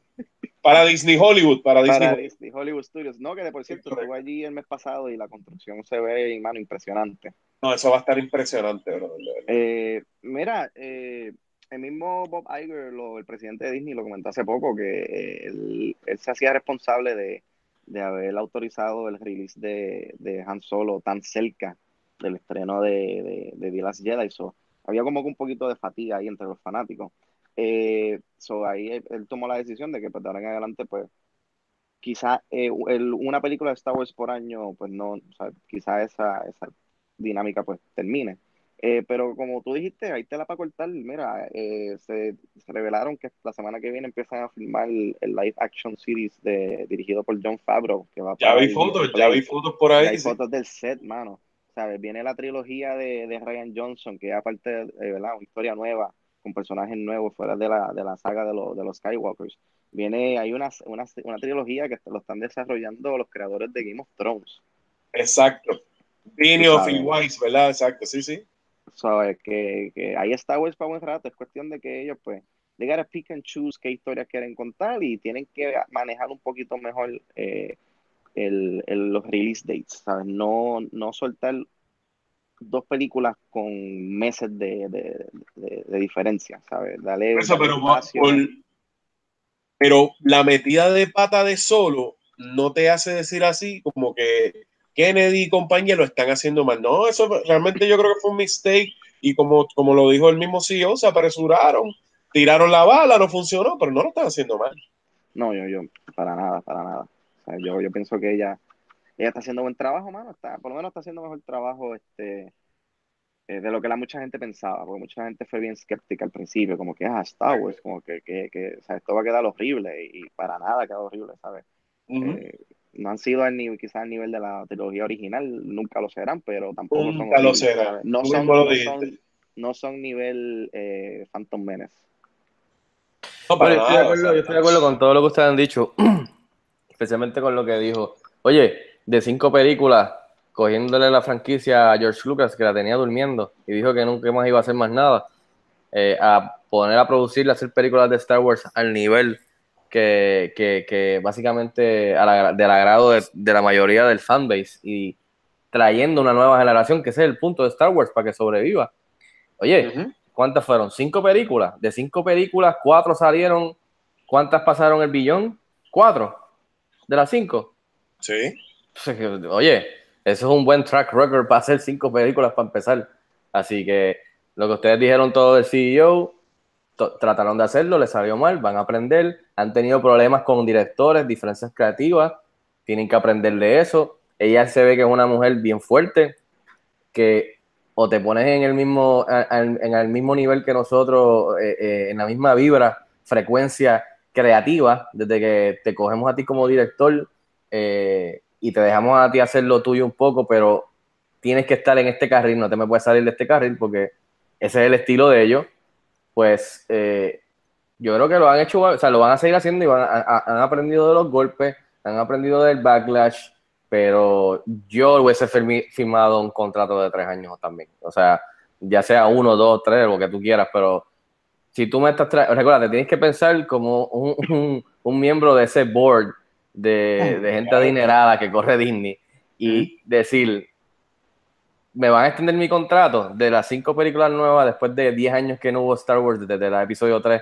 Para Disney Hollywood, para Disney. para Hollywood. Disney, Hollywood Studios. No, que de por cierto, estuve allí el mes pasado y la construcción se ve, mano, impresionante. No, eso va a estar impresionante, bro. Eh, mira, eh, el mismo Bob Iger, lo- el presidente de Disney, lo comentó hace poco, que eh, él, él se hacía responsable de, de haber autorizado el release de, de Han Solo tan cerca del estreno de, de, de The Last Jedi. So, había como que un poquito de fatiga ahí entre los fanáticos. Eh, so, ahí él, él tomó la decisión de que pues, de ahora en adelante, pues, quizá eh, el- una película de Star Wars por año, pues no, o sea, quizá esa, esa dinámica pues termine. Eh, pero como tú dijiste, ahí te la para cortar. Mira, eh, se, se revelaron que la semana que viene empiezan a filmar el, el live action series de, dirigido por John Favreau. Que va Ya vi fotos, ya vi fotos por ahí. hay sí. fotos del set, mano. ¿Sabes? Viene la trilogía de, de Ryan Johnson, que aparte, de, eh, ¿verdad? Una historia nueva, con personajes nuevos fuera de la, de la saga de, los de los Skywalkers. Viene, hay una, una, una trilogía que lo están desarrollando los creadores de Game of Thrones. Exacto. Y sabes. Weiss, ¿verdad? Exacto, sí, sí. ¿Sabes? Que, que ahí está Wars para buen rato. Es cuestión de que ellos, pues, they gotta pick and choose qué historias quieren contar y tienen que manejar un poquito mejor eh, el, el- los release dates, ¿sabes? No, no soltar dos películas con meses de, de, de- de diferencia, ¿sabes? Dale, Por eso, dale pero, por- espacio. por- pero la metida de pata de solo no te hace decir así como que Kennedy y compañía lo están haciendo mal. No, eso realmente yo creo que fue un mistake y como, como lo dijo el mismo CEO, se apresuraron, tiraron la bala, no funcionó, pero no lo están haciendo mal. No, yo, yo, para nada, para nada. Sea, yo, yo pienso que ella, ella está haciendo buen trabajo, mano. Está, por lo menos está haciendo mejor trabajo este, eh, de lo que la mucha gente pensaba, porque mucha gente fue bien escéptica al principio, como que, ah, Star Wars, como que, que, que o sea, esto va a quedar horrible, y para nada quedó horrible, ¿sabes? Eh, no han sido al nivel, quizás al nivel de la trilogía original, nunca lo serán, pero tampoco son Nunca lo. No son, no son, no son nivel eh, Phantom Menace. No, yo estoy, de acuerdo, o sea, yo estoy de acuerdo con todo lo que ustedes han dicho, especialmente con lo que dijo. Oye, de cinco películas, cogiéndole la franquicia a George Lucas, que la tenía durmiendo, y dijo que nunca más iba a hacer más nada, eh, a poner a producir, a hacer películas de Star Wars al nivel que, que, que básicamente al agra- del agrado de, de la mayoría del fanbase y trayendo una nueva generación, que ese es el punto de Star Wars para que sobreviva. Oye. ¿cuántas fueron? ¿Cinco películas? De cinco películas, cuatro salieron. ¿Cuántas pasaron el billón? ¿Cuatro? ¿De las cinco? Sí. Pues, Oye, eso es un buen track record para hacer cinco películas para empezar. Así que lo que ustedes dijeron todo del CEO, trataron de hacerlo, les salió mal, van a aprender, han tenido problemas con directores, diferencias creativas, tienen que aprender de eso. Ella se ve que es una mujer bien fuerte, que o te pones en el mismo, en el mismo nivel que nosotros, eh, eh, en la misma vibra, frecuencia creativa, desde que te cogemos a ti como director eh, y te dejamos a ti hacer lo tuyo un poco, pero tienes que estar en este carril, no te me puedes salir de este carril porque ese es el estilo de ellos, pues eh, yo creo que lo han hecho, o sea, lo van a seguir haciendo y han aprendido de los golpes, han aprendido del backlash, pero yo hubiese firmado un contrato de tres años también. O sea, ya sea uno, dos, tres, lo que tú quieras, pero si tú me estás recuerda, tienes que pensar como un, un- un miembro de ese board de, de gente adinerada que corre Disney y decir, me van a extender mi contrato de las cinco películas nuevas después de 10 años que no hubo Star Wars desde el episodio 3.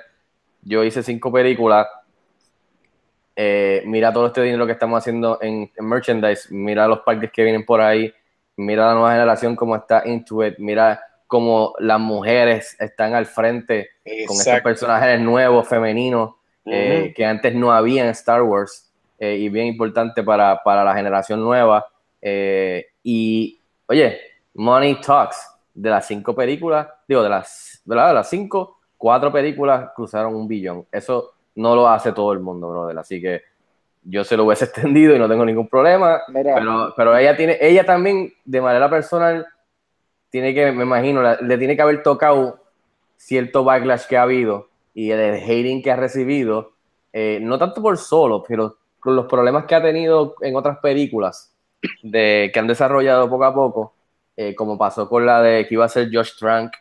Yo hice cinco películas. Eh, mira todo este dinero que estamos haciendo en, en merchandise. Mira los parques que vienen por ahí. Mira la nueva generación cómo está into it. Mira cómo las mujeres están al frente con estos Exacto. personajes nuevos, femeninos, eh, Ujú. que antes no había en Star Wars. eh, y bien importante para, para la generación nueva. Eh, Y, oye, Money Talks, de las cinco películas, digo, de las, ¿verdad? De las cinco, cuatro películas cruzaron un billón. Eso no lo hace todo el mundo, brother. Así que yo se lo hubiese extendido y no tengo ningún problema. Mira. Pero, pero ella tiene, ella también, de manera personal, tiene que, me imagino, le tiene que haber tocado cierto backlash que ha habido y el hating que ha recibido, eh, no tanto por solo, pero con los problemas que ha tenido en otras películas de, que han desarrollado poco a poco, eh, como pasó con la de que iba a ser Josh Trank,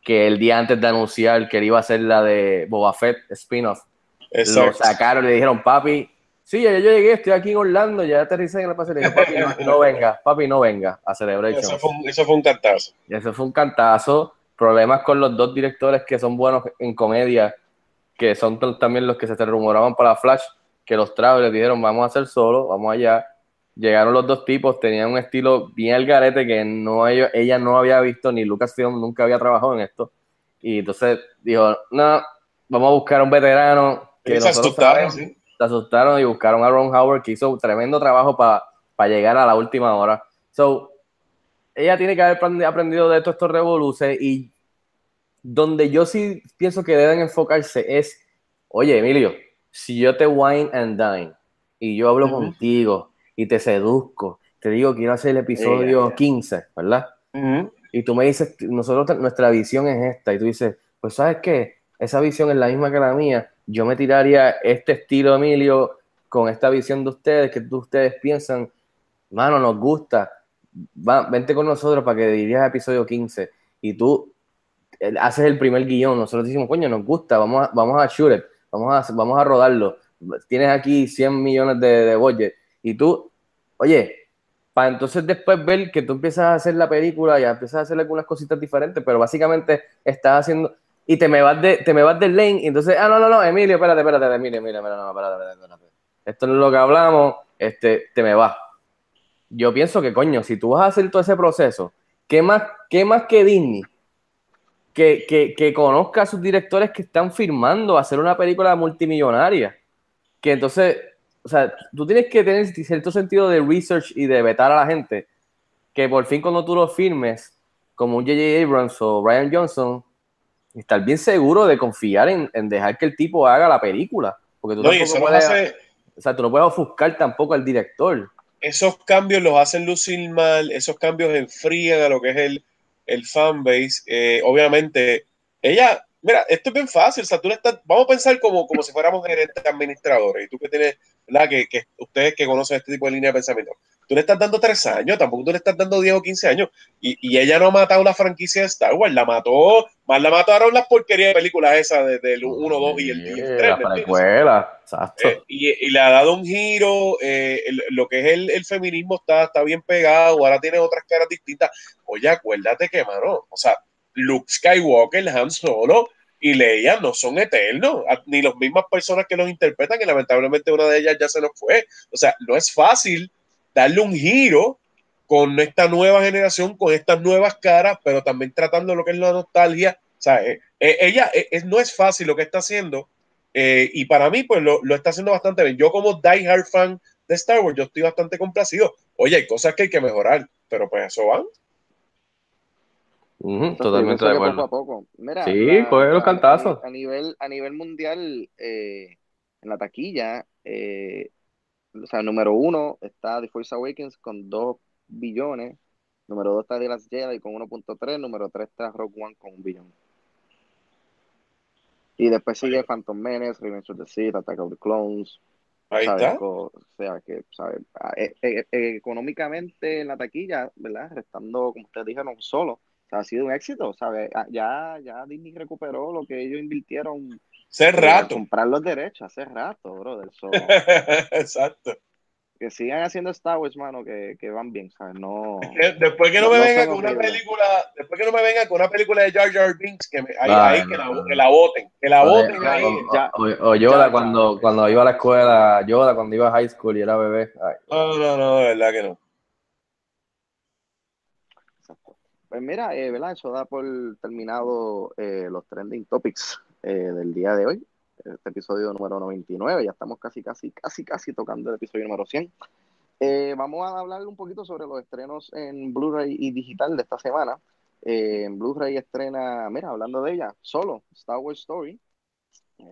que el día antes de anunciar que él iba a ser la de Boba Fett spin-off, lo sacaron y le dijeron, papi, sí, ya yo llegué, estoy aquí en Orlando, ya aterricé en el paseo. Le dije, papi, no, no venga, papi, no venga a Celebration. Eso fue, un, eso fue un cantazo. Y eso fue un cantazo. Problemas con los dos directores que son buenos en comedia, que son también los que se rumoraban para Flash, que los les dijeron, vamos a hacer solo, vamos allá. Llegaron los dos tipos, tenían un estilo bien al garete que no ellos- ella no había visto, ni Lucasfilm nunca había trabajado en esto. Y entonces dijo, no, vamos a buscar un veterano que nosotros sabemos". sí. Se asustaron y buscaron a Ron Howard, que hizo un tremendo trabajo para llegar a la última hora. So, ella tiene que haber aprend- aprendido de todos estos revoluces y donde yo sí pienso que deben enfocarse es, oye, Emilio, si yo te wine and dine y yo hablo contigo y te seduzco, te digo quiero hacer el episodio ya. 15, ¿verdad? Ujú. y tú me dices, nosotros, nuestra visión es esta, y tú dices, pues sabes qué, esa visión es la misma que la mía, yo me tiraría este estilo, Emilio, con esta visión de ustedes, que ustedes piensan, mano, nos gusta, Va, vente con nosotros para que dirías episodio 15, y tú eh, haces el primer guion, nosotros decimos, coño, nos gusta, vamos a, vamos a shoot vamos a, vamos a rodarlo, tienes aquí 100 millones de, de budget, y tú, oye, para entonces después ver que tú empiezas a hacer la película y empiezas a hacer algunas cositas diferentes, pero básicamente estás haciendo y te me vas de te me vas del lane y entonces, ah, no, no, no, Emilio, espérate, espérate, Emilio, Emilio, no, no, espérate, espérate, espérate. Esto no es lo que hablamos, este, te me vas. Yo pienso que, coño, si tú vas a hacer todo ese proceso, ¿qué más, qué más que Disney? Que, que, que conozca a sus directores que están firmando hacer una película multimillonaria. Que entonces, o sea, tú tienes que tener cierto sentido de research y de vetar a la gente. Que por fin cuando tú lo firmes, como un J.J. Abrams o Ryan Johnson, estar bien seguro de confiar en, en dejar que el tipo haga la película. Porque tú No, tampoco puedes, hace, o sea, tú no puedes ofuscar tampoco al director. esos cambios los hacen lucir mal, esos cambios enfrían a lo que es el, el fanbase. Eh, obviamente, ella, mira, esto es bien fácil, o sea, tú le estás, vamos a pensar como, como si fuéramos gerentes administradores, y tú que tienes, ¿verdad? Que, que ustedes que conocen este tipo de línea de pensamiento, tú le estás dando tres años, tampoco tú le estás dando 10 o 15 años, y, y ella no ha matado la franquicia de Star Wars, la mató, más la mataron las porquerías de películas esas de- del 1, 2 y el, y el 3. la ¿me entiendes? precuela, exacto. Eh, y, y le ha dado un giro, eh, el- lo que es el, el feminismo está, está bien pegado, ahora tiene otras caras distintas. Oye, acuérdate que, mano, o sea, Luke Skywalker, Han Solo y Leia no son eternos, ni las mismas personas que los interpretan, que lamentablemente una de ellas ya se nos fue. O sea, no es fácil darle un giro con esta nueva generación, con estas nuevas caras, pero también tratando lo que es la nostalgia. O sea, eh, eh, ella eh, no es fácil lo que está haciendo, y para mí, pues lo, lo está haciendo bastante bien. Yo, como die-hard fan de Star Wars, yo estoy bastante complacido. Oye, hay cosas que hay que mejorar, pero pues eso van. Ujú, Entonces, totalmente de acuerdo. Poco a poco. Mira, Sí, coge los a- cantazos. A, nivel, a nivel mundial, eh, en la taquilla, eh, o sea, número uno está The Force Awakens con 2 billones. Número dos está The Last Jedi con 1.3. Número tres está Rogue One con un billón. Y después sigue Phantom Menace, Revenge of the Sith, Attack of the Clones. Ahí ¿sabes? está. O sea, que, ¿sabes? Eh, eh, eh, económicamente en la taquilla, ¿verdad? Restando, como ustedes dijeron, solo. O sea, ha sido un éxito, ¿sabes? Ah, Ya, ya Disney recuperó lo que ellos invirtieron Hace rato. comprar los derechos hace rato, brother. So, Exacto. que sigan haciendo Star Wars, mano, que, que van bien, ¿sabes? No. Después que no, No- me no venga con una película, después que no me venga con una película de Jar Jar Binks, que me, ahí, Ay, ahí que, la, no. que la voten, que la Oye, voten ya, ahí. o, o- o Yoda Ya, ya. cuando, cuando iba a la escuela, Yoda cuando iba a high school y era bebé. Ay, No, no, no, de verdad que no. Exacto. Pues mira, eh, ¿verdad? Eso da por terminado eh, los trending topics eh, del día de hoy. Este episodio número 99, ya estamos casi, casi, casi, casi tocando el episodio número 100. Eh, vamos a hablar un poquito sobre los estrenos en Blu-ray y digital de esta semana. Eh, en Blu-ray estrena, mira, hablando de ella, solo Star Wars Story.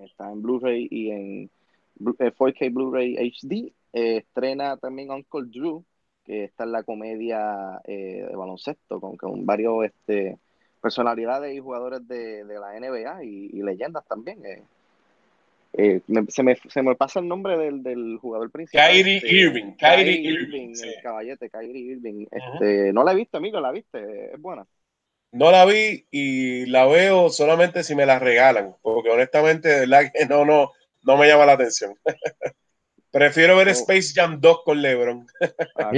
Está en Blu-ray y en Blu- eh, 4K Blu-ray HD. Estrena también Uncle Drew, que está en la comedia eh, de baloncesto con, con varios este, personalidades y jugadores de, de la NBA y, y leyendas también. eh. Eh, me- se, me, se me pasa el nombre del, del jugador principal. Kyrie este, Irving, Kyrie Irving, sí. el caballete, Kyrie Irving. Este, no la he visto, amigo, la viste, es buena. No la vi y la veo solamente si me la regalan, porque honestamente, de verdad que no, no, no me llama la atención. Prefiero ver Oh. Space Jam 2 con LeBron. Ah,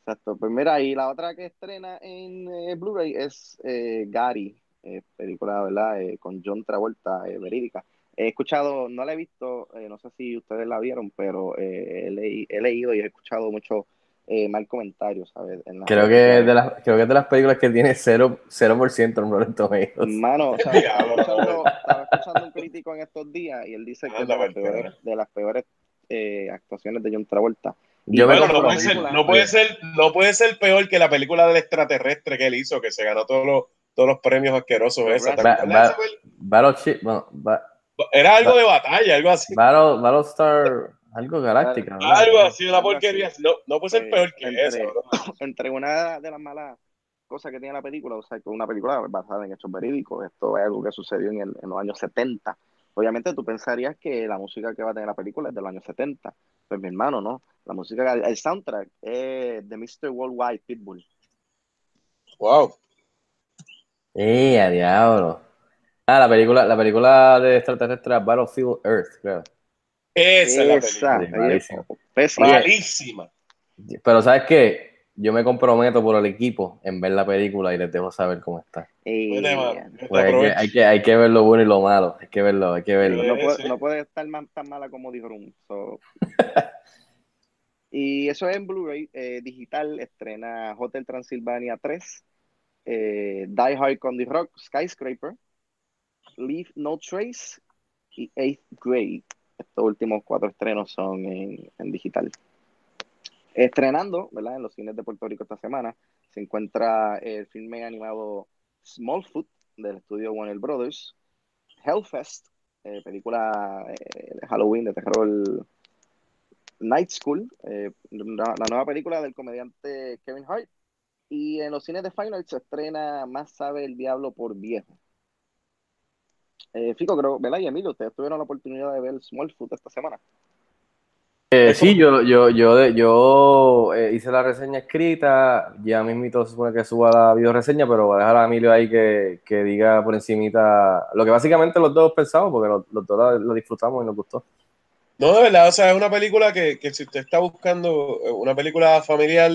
Exacto, pues mira, y la otra que estrena en eh, Blu-ray es eh, Gary, eh, película, ¿verdad? Eh, con John Travolta, eh, verídica. He escuchado, no la he visto, eh, no sé si ustedes la vieron, pero eh, he, leí- he leído y he escuchado mucho eh, mal comentarios, ¿sabes? Creo que, es de las, creo que es de las películas que tiene 0%, 0 en Rotten Tomatoes. Mano, o sea, estaba escuchando, estaba escuchando un crítico en estos días y él dice que es de las peores, de las peores eh, actuaciones de John Travolta. Yo Bueno, no puede, ser, no, puede ser, no puede ser peor que la película del extraterrestre que él hizo, que se ganó todos los, todos los premios asquerosos. Esa. ¿Te Razzies. acuerdas de esa Ba- pel- Battleship, bueno, ba- Era algo de batalla, algo así. Battle, Battlestar, algo galáctica. ¿verdad? Algo así, una porquería. No, no puede ser Eh, peor que entre- eso. bro. entre una de las malas cosas que tiene la película, o sea, que una película basada en hechos verídicos, esto es algo que sucedió en, el- en los años 70. Obviamente tú pensarías que la música que va a tener la película es de los años 70. Pues mi hermano, ¿no? La música, el soundtrack es de Mr. Worldwide Pitbull. Wow. ¡Eh, a diablo! Ah, la película, la película de extraterrestre Battlefield Earth, creo. Esa es la Esa, película. Malísima. Pero ¿sabes qué? Yo me comprometo por el equipo en ver la película y les dejo saber cómo está. Y mano. Pues hay, que, hay, que, hay que ver lo bueno y lo malo. Hay que verlo, hay que verlo. no, puede, sí. no puede estar tan mala como dijo Rum. So. y eso es en Blu-ray eh, digital. Estrena Hotel Transilvania 3, eh, Die Hard con The Rock, Skyscraper, Leave No Trace y Eighth Grade. Estos últimos cuatro estrenos son en, digital. Estrenando, ¿verdad? En los cines de Puerto Rico esta semana se encuentra el filme animado Smallfoot del estudio Warner Brothers, Hellfest, eh, película eh, de Halloween de terror Night School, eh, la, la nueva película del comediante Kevin Hart. Y en los cines de Fine Arts se estrena Más sabe el diablo por viejo. Eh, Fico, creo, ¿verdad? Y Emilio, ustedes tuvieron la oportunidad de ver Smallfoot esta semana. Eh, sí, yo, yo, yo, yo eh, hice la reseña escrita, ya mismito se supone que suba la video reseña, pero voy a dejar a Emilio ahí que, que diga por encimita lo que básicamente los dos pensamos, porque los, los dos la- lo disfrutamos y nos gustó. No, de verdad, o sea, es una película que, que si usted está buscando eh, una película familiar,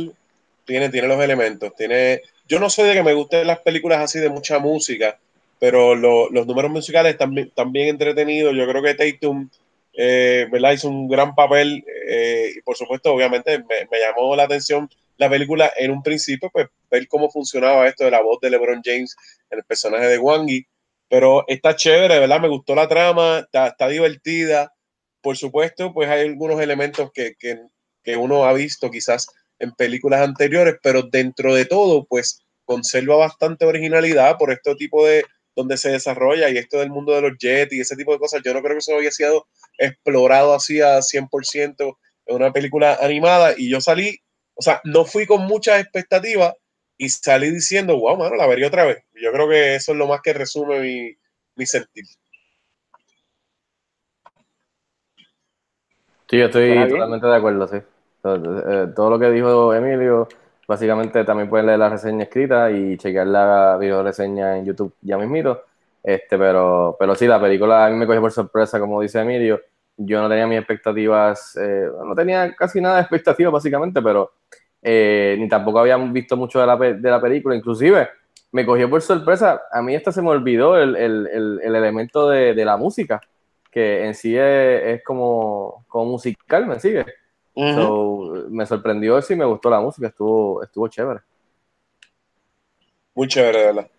tiene, tiene los elementos. Tiene, yo no soy de que me gusten las películas así de mucha música, pero lo- los números musicales están, bien- entretenidos. Yo creo que Tatum, eh, ¿verdad? Hizo un gran papel eh, y por supuesto, obviamente, me, me llamó la atención la película en un principio, pues ver cómo funcionaba esto de la voz de LeBron James en el personaje de Wangi. Pero está chévere, ¿verdad? Me gustó la trama, está, está divertida por supuesto, pues hay algunos elementos que, que, que, uno ha visto quizás en películas anteriores, pero dentro de todo, pues conserva bastante originalidad por este tipo de donde se desarrolla y esto del mundo de los jets y ese tipo de cosas. Yo no creo que eso había sido explorado así a 100% en una película animada y yo salí, o sea, no fui con muchas expectativas y salí diciendo, wow, mano, la vería otra vez. Yo creo que eso es lo más que resume mi, mi sentir. Sí, yo estoy totalmente de acuerdo, sí. Todo, eh, todo lo que dijo Emilio, básicamente también pueden leer la reseña escrita y chequear la video reseña en YouTube ya mismito. Este, pero, pero sí, la película a mí me cogió por sorpresa, como dice Emilio. Yo no tenía mis expectativas, eh, no tenía casi nada de expectativas básicamente, pero eh, ni tampoco habíamos visto mucho de la, de la película. Inclusive me cogió por sorpresa, a mí hasta se me olvidó el, el- el- el elemento de, de la música, que en sí es, es como, como musical, ¿me sigue? So, me sorprendió eso y me gustó la música, estuvo, estuvo chévere. Muy chévere, de verdad.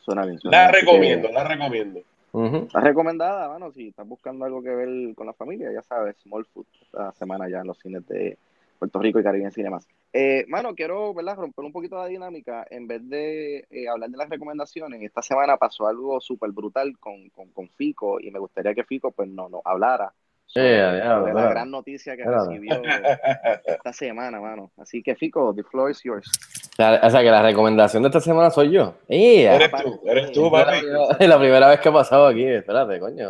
Suena bien. suena La bien. Recomiendo, la recomiendo. Ujú. Está recomendada, mano, si estás buscando algo que ver con la familia, ya sabes, Small Food, esta semana ya en los cines de Puerto Rico y Caribbean Cinemas. Eh, mano, quiero, ¿verdad?, romper un poquito la dinámica, en vez de eh, hablar de las recomendaciones, esta semana pasó algo súper brutal con, con, con Fico, y me gustaría que Fico, pues, no nos hablara Yeah, yeah, la gran noticia que recibió esta semana, mano. Así que, Fico, the floor is yours. O sea, o sea, que la recomendación de esta semana soy yo. Eres tú, eres tú, Es la, papi. primera, es la primera vez que ha pasado aquí. Espérate, coño.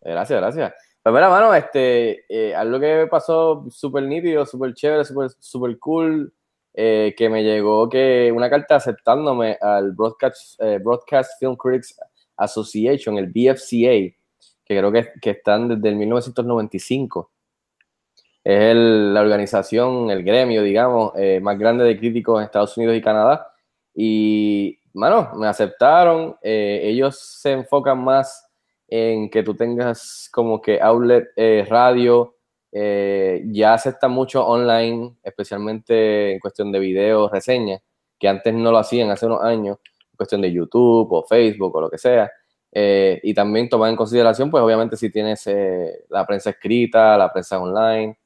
Gracias, gracias. Pues mira, mano, este, eh, algo que pasó súper nítido, súper chévere, súper super cool, eh, que me llegó que una carta aceptándome al Broadcast, eh, Broadcast Film Critics Association, el BFCA, que creo que, que están desde el 1995. Es el- la organización, el gremio, digamos, eh, más grande de críticos en Estados Unidos y Canadá. Y, mano, me aceptaron. eh, ellos se enfocan más en que tú tengas como que outlet eh, radio. ya aceptan mucho online, especialmente en cuestión de videos, reseñas, que antes no lo hacían hace unos años, en cuestión de YouTube o Facebook o lo que sea. Eh, y también tomar en consideración, pues obviamente si tienes eh, la prensa escrita, la prensa online.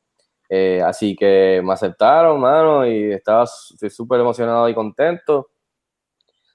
Eh, así que me aceptaron, mano, y estaba súper emocionado y contento.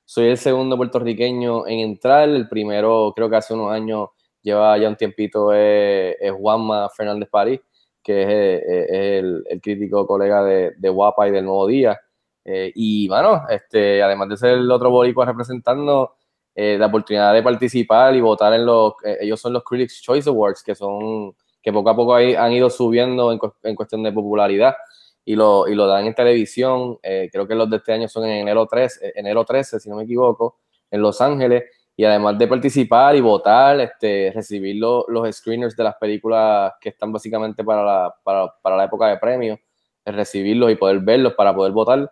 Soy el segundo puertorriqueño en entrar. El primero, creo que hace unos años, lleva ya un tiempito, es, es Juanma Fernández París, que es, eh, es el, el crítico colega de, de Guapa y del Nuevo Día. Eh, y, mano, este, además de ser el otro boricua representando, eh, la oportunidad de participar y votar en los, eh, ellos son los Critics Choice Awards, que son, que poco a poco ahí han ido subiendo en, en cuestión de popularidad y lo, y lo dan en televisión. eh, creo que los de este año son en enero 13, eh, enero 13, si no me equivoco, en Los Ángeles. Y además de participar y votar, este, recibir lo- los screeners de las películas que están básicamente para la, para, para la época de premios, recibirlos y poder verlos para poder votar,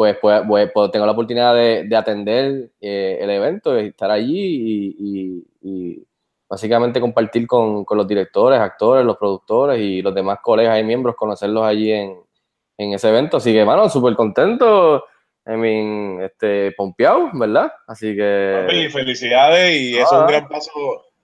pues, pues, pues, pues tengo la oportunidad de, de atender eh, el evento, de estar allí y, y- y básicamente compartir con, con los directores, actores, los productores y los demás colegas y miembros, conocerlos allí en, en ese evento. Así que, mano, súper contento, I mean, este, pompeado, ¿verdad? Así que... Papi, felicidades y es Ah. un gran paso,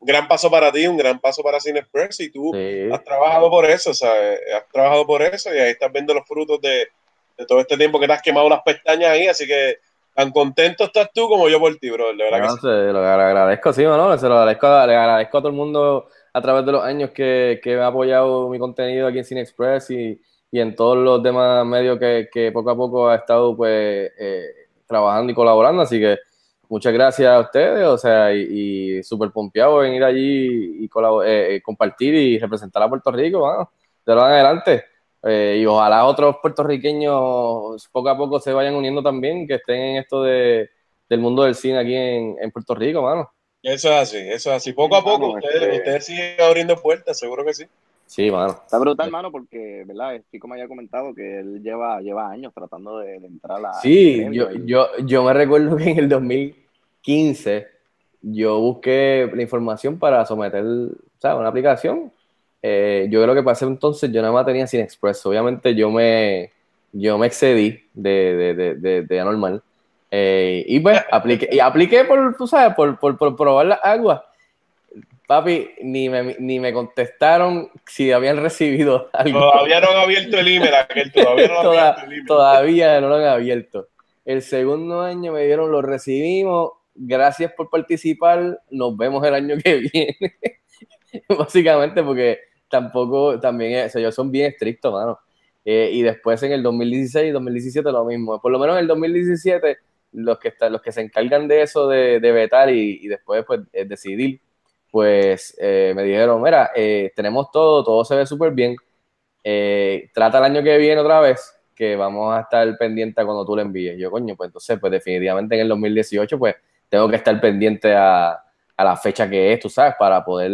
un gran paso para ti, un gran paso para Cine Express y tú Sí. has trabajado por eso, ¿sabes? Has trabajado por eso y ahí estás viendo los frutos de, de todo este tiempo que te has quemado las pestañas ahí, así que tan contento estás tú como yo por ti, bro, de verdad No, que sí. se lo agradezco, sí, mano, se lo agradezco, le agradezco a todo el mundo a través de los años que, que me ha apoyado mi contenido aquí en Cine Express y, y en todos los demás medios que, que poco a poco ha estado pues eh, trabajando y colaborando, así que muchas gracias a ustedes, o sea, y, y súper pompeado en ir allí y eh, eh, compartir y representar a Puerto Rico, mano, de lo adelante. Eh, y ojalá otros puertorriqueños poco a poco se vayan uniendo también, que estén en esto de, del mundo del cine aquí en, en Puerto Rico, mano. Eso es así, eso es así. Poco a poco Vamos, ustedes, este- ustedes siguen abriendo puertas, seguro que sí. Sí, mano. Está brutal, mano, porque, ¿verdad? Fico me había comentado que él lleva, lleva años tratando de, de entrar a la. Sí, yo, y- yo, yo me recuerdo que en el 2015 yo busqué la información para someter, ¿sabes? Una aplicación. Eh, yo creo que para ese entonces yo nada más tenía Cine Express. Obviamente yo me, yo me excedí de, de, de, de, de anormal. Eh, y pues apliqué, y apliqué por, tú sabes, por, por, por probar las aguas. Papi, ni me, ni me contestaron si habían recibido algo. Todavía no han abierto el email, aquel, todavía no han Toda- abierto el email. todavía no lo han abierto. El segundo año me dieron, lo recibimos, gracias por participar, nos vemos el año que viene. Básicamente porque tampoco, también, es- o sea, ellos son bien estrictos, mano. Eh, y después en el 2016 y 2017 lo mismo. Por lo menos en el 2017, los que, están, los que se encargan de eso, de, de vetar y, y después pues, eh, decidir, pues eh, me dijeron, mira, eh, tenemos todo, todo se ve súper bien. Eh, trata el año que viene otra vez, que vamos a estar pendiente a cuando tú le envíes. Yo, coño, pues entonces, pues definitivamente en el 2018, pues tengo que estar pendiente a, a la fecha que es, tú sabes, para poder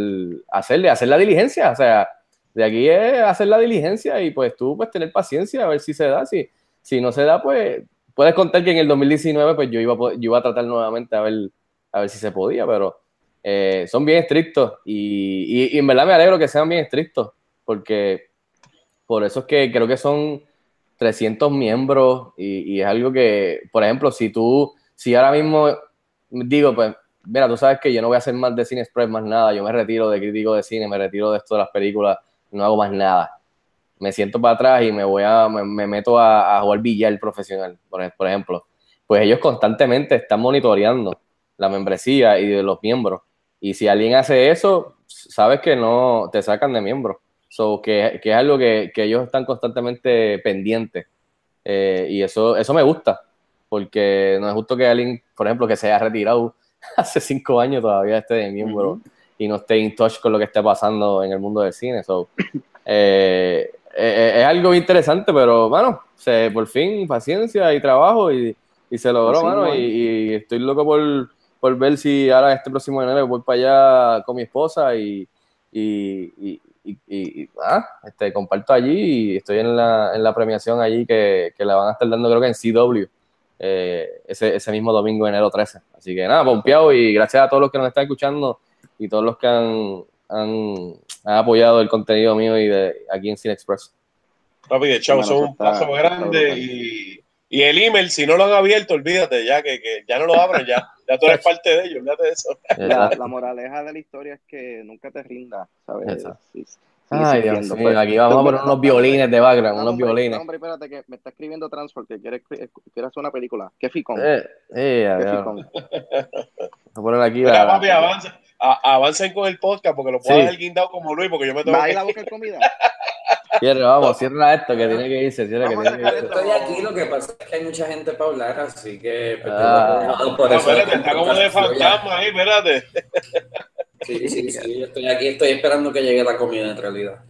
hacerle, hacer la diligencia. O sea, de aquí es hacer la diligencia y pues tú, pues tener paciencia a ver si se da. Si, si no se da, pues puedes contar que en el 2019, pues yo iba, a po- yo iba a tratar nuevamente a ver, a ver si se podía, pero eh, son bien estrictos y, y- y en verdad me alegro que sean bien estrictos, porque por eso es que creo que son 300 miembros y, y es algo que, por ejemplo, si tú, si ahora mismo digo, pues mira, tú sabes que yo no voy a hacer más de Cine Express, más nada, yo me retiro de crítico de cine, me retiro de esto de las películas, no hago más nada. Me siento para atrás y me voy a, me, me meto a, jugar billar profesional, por, ejemplo. Pues ellos constantemente están monitoreando la membresía y de los miembros. Y si alguien hace eso, sabes que no te sacan de miembro. So, que, que es algo que, que ellos están constantemente pendientes. Eh, y eso, eso me gusta, porque no es justo que alguien, por ejemplo, que se haya retirado hace cinco años todavía esté de miembro y no esté in touch con lo que esté pasando en el mundo del cine. So, eh, eh, es algo interesante, pero bueno, se, por fin paciencia y trabajo y, y se logró, Así mano, y, y estoy loco por, por ver si ahora este próximo enero voy para allá con mi esposa y, y, y, y- y- y, ah, este, comparto allí y estoy en la, en la premiación allí que, que la van a estar dando creo que en CW eh, ese, ese mismo domingo enero 13. Así que nada, pompeado y gracias a todos los que nos están escuchando y todos los que han, han, han apoyado el contenido mío y de aquí en Cine Express. Papi, de chavo, Bueno, son un paso está grande y, y el email, si no lo han abierto, olvídate ya, que, que ya no lo abran, ya, ya tú eres parte de ellos, olvídate de eso. La, la moraleja de la historia es que nunca te rindas, ¿sabes? Ay, Dios mío, pues. aquí vamos a poner unos violines de background, No, unos hombre, violines. no, hombre, espérate, que me está escribiendo Transport, que quiere, quiere hacer una película. ¿Qué ficón? Eh, eh, ¿Qué ficón? voy a poner aquí Mira, la, papi, avanza, a- avancen con el podcast porque lo puedo Sí. dejar guindado como Luis, porque yo me tengo ¿Va a ir que a buscar comida? Cierra, vamos, cierra esto que tiene que irse, cierra que Vamos tiene que irse. Estoy aquí, lo que pasa es que hay mucha gente para hablar, así que pues, Ah. por No, eso espérate, está como de fantasma ahí, espérate. Sí, sí, sí, yo estoy aquí, estoy esperando que llegue la comida en realidad.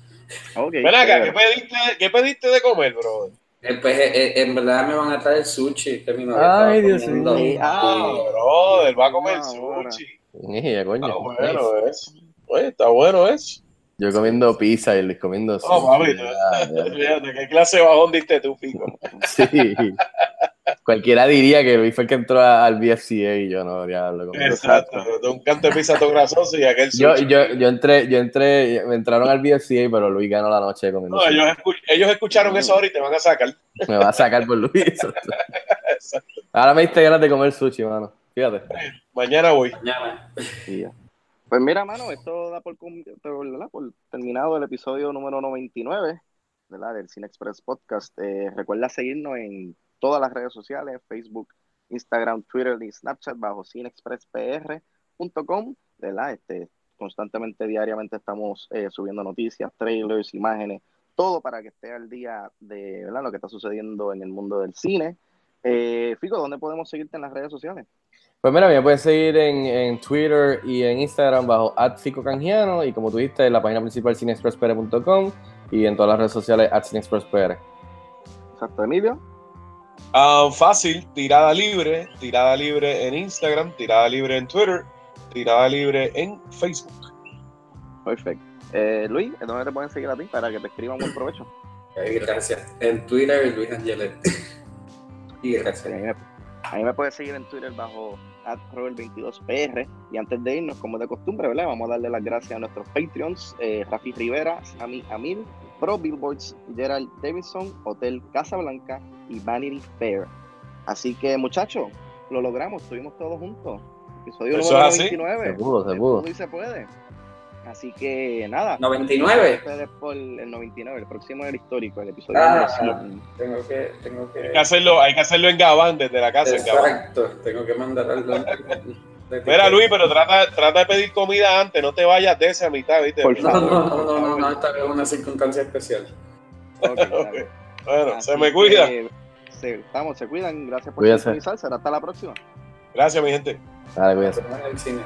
Ok, Ven acá. ¿qué pediste, ¿qué pediste de comer, bro? Eh, pues eh, eh, en verdad me van a traer sushi, que mi Ay, Dios mío. Y- Ah, bro, él va a comer Ahora. sushi. Mira, coño. Está bueno eso. Oye, está bueno eso. Yo comiendo pizza y Luis comiendo No, sushi. Ah, ya. fíjate, ¿qué clase de bajón diste tú, Pico? Sí. Cualquiera diría que Luis fue el que entró a- al BFCA y yo no, diablo. como- Exacto, de un canto de pizza todo grasoso y aquel Yo, sushi. yo, yo entré, yo entré, me entraron al BFCA, pero Luis ganó la noche comiendo No, ellos, escu- ellos escucharon eso ahora y te van a sacar. Me va a sacar por Luis. Ahora me diste ganas de comer sushi, mano. Fíjate. Mañana voy. Mañana. Sí. Pues mira, mano, esto da por, por terminado el episodio número 99 ¿verdad? del Cine Express Podcast. Eh, recuerda seguirnos en todas las redes sociales, Facebook, Instagram, Twitter y Snapchat bajo cinexpresspr.com, ¿verdad? Este, constantemente, diariamente estamos eh, subiendo noticias, trailers, imágenes, todo para que esté al día de ¿verdad? lo que está sucediendo en el mundo del cine. Eh, Fico, ¿dónde podemos seguirte en las redes sociales? Pues mira, me puedes seguir en, en Twitter y en Instagram bajo @ficocanjiano y como tú dijiste, en la página principal cinexpresspr.com y en todas las redes sociales @cinexpresspr. Exacto, Emilio. Ah, fácil, tirada libre, tirada libre en Instagram, tirada libre en Twitter, tirada libre en Facebook. Perfecto. Eh, Luis, ¿en ¿dónde te pueden seguir a ti para que te escriban buen provecho? Eh, Gracias. En Twitter, Luis Angelet. Y gracias. A mí, me, puedes seguir en Twitter bajo @robert22pr y antes de irnos, como de costumbre, ¿verdad? Vamos a darle las gracias a nuestros Patreons, eh, Rafi Rivera, Sammy Amil, Pro Billboards, Gerald Davidson, Hotel Casablanca y Vanity Fair. Así que, muchachos, lo logramos, estuvimos todos juntos. Episodio Eso número es así. 99. Se pudo, se pudo. y se puede. Así que nada. 99. Ustedes por el 99, el próximo del histórico, el episodio Ah, 100. Tengo que, tengo Hay que que. hacerlo, hay que hacerlo en Gabán, desde la casa en Gabán. Exacto, tengo que mandar algo. Mira, Luis, pero trata, trata de pedir comida antes, no te vayas de esa mitad, ¿viste? Por No, favor. no, no, no, no, no, esta es una circunstancia especial. Ok, dale. Bueno, Así se me cuida. que, se, estamos, se cuidan. Gracias por sintonizar. Será hasta la próxima. Gracias, mi gente. Dale, cine.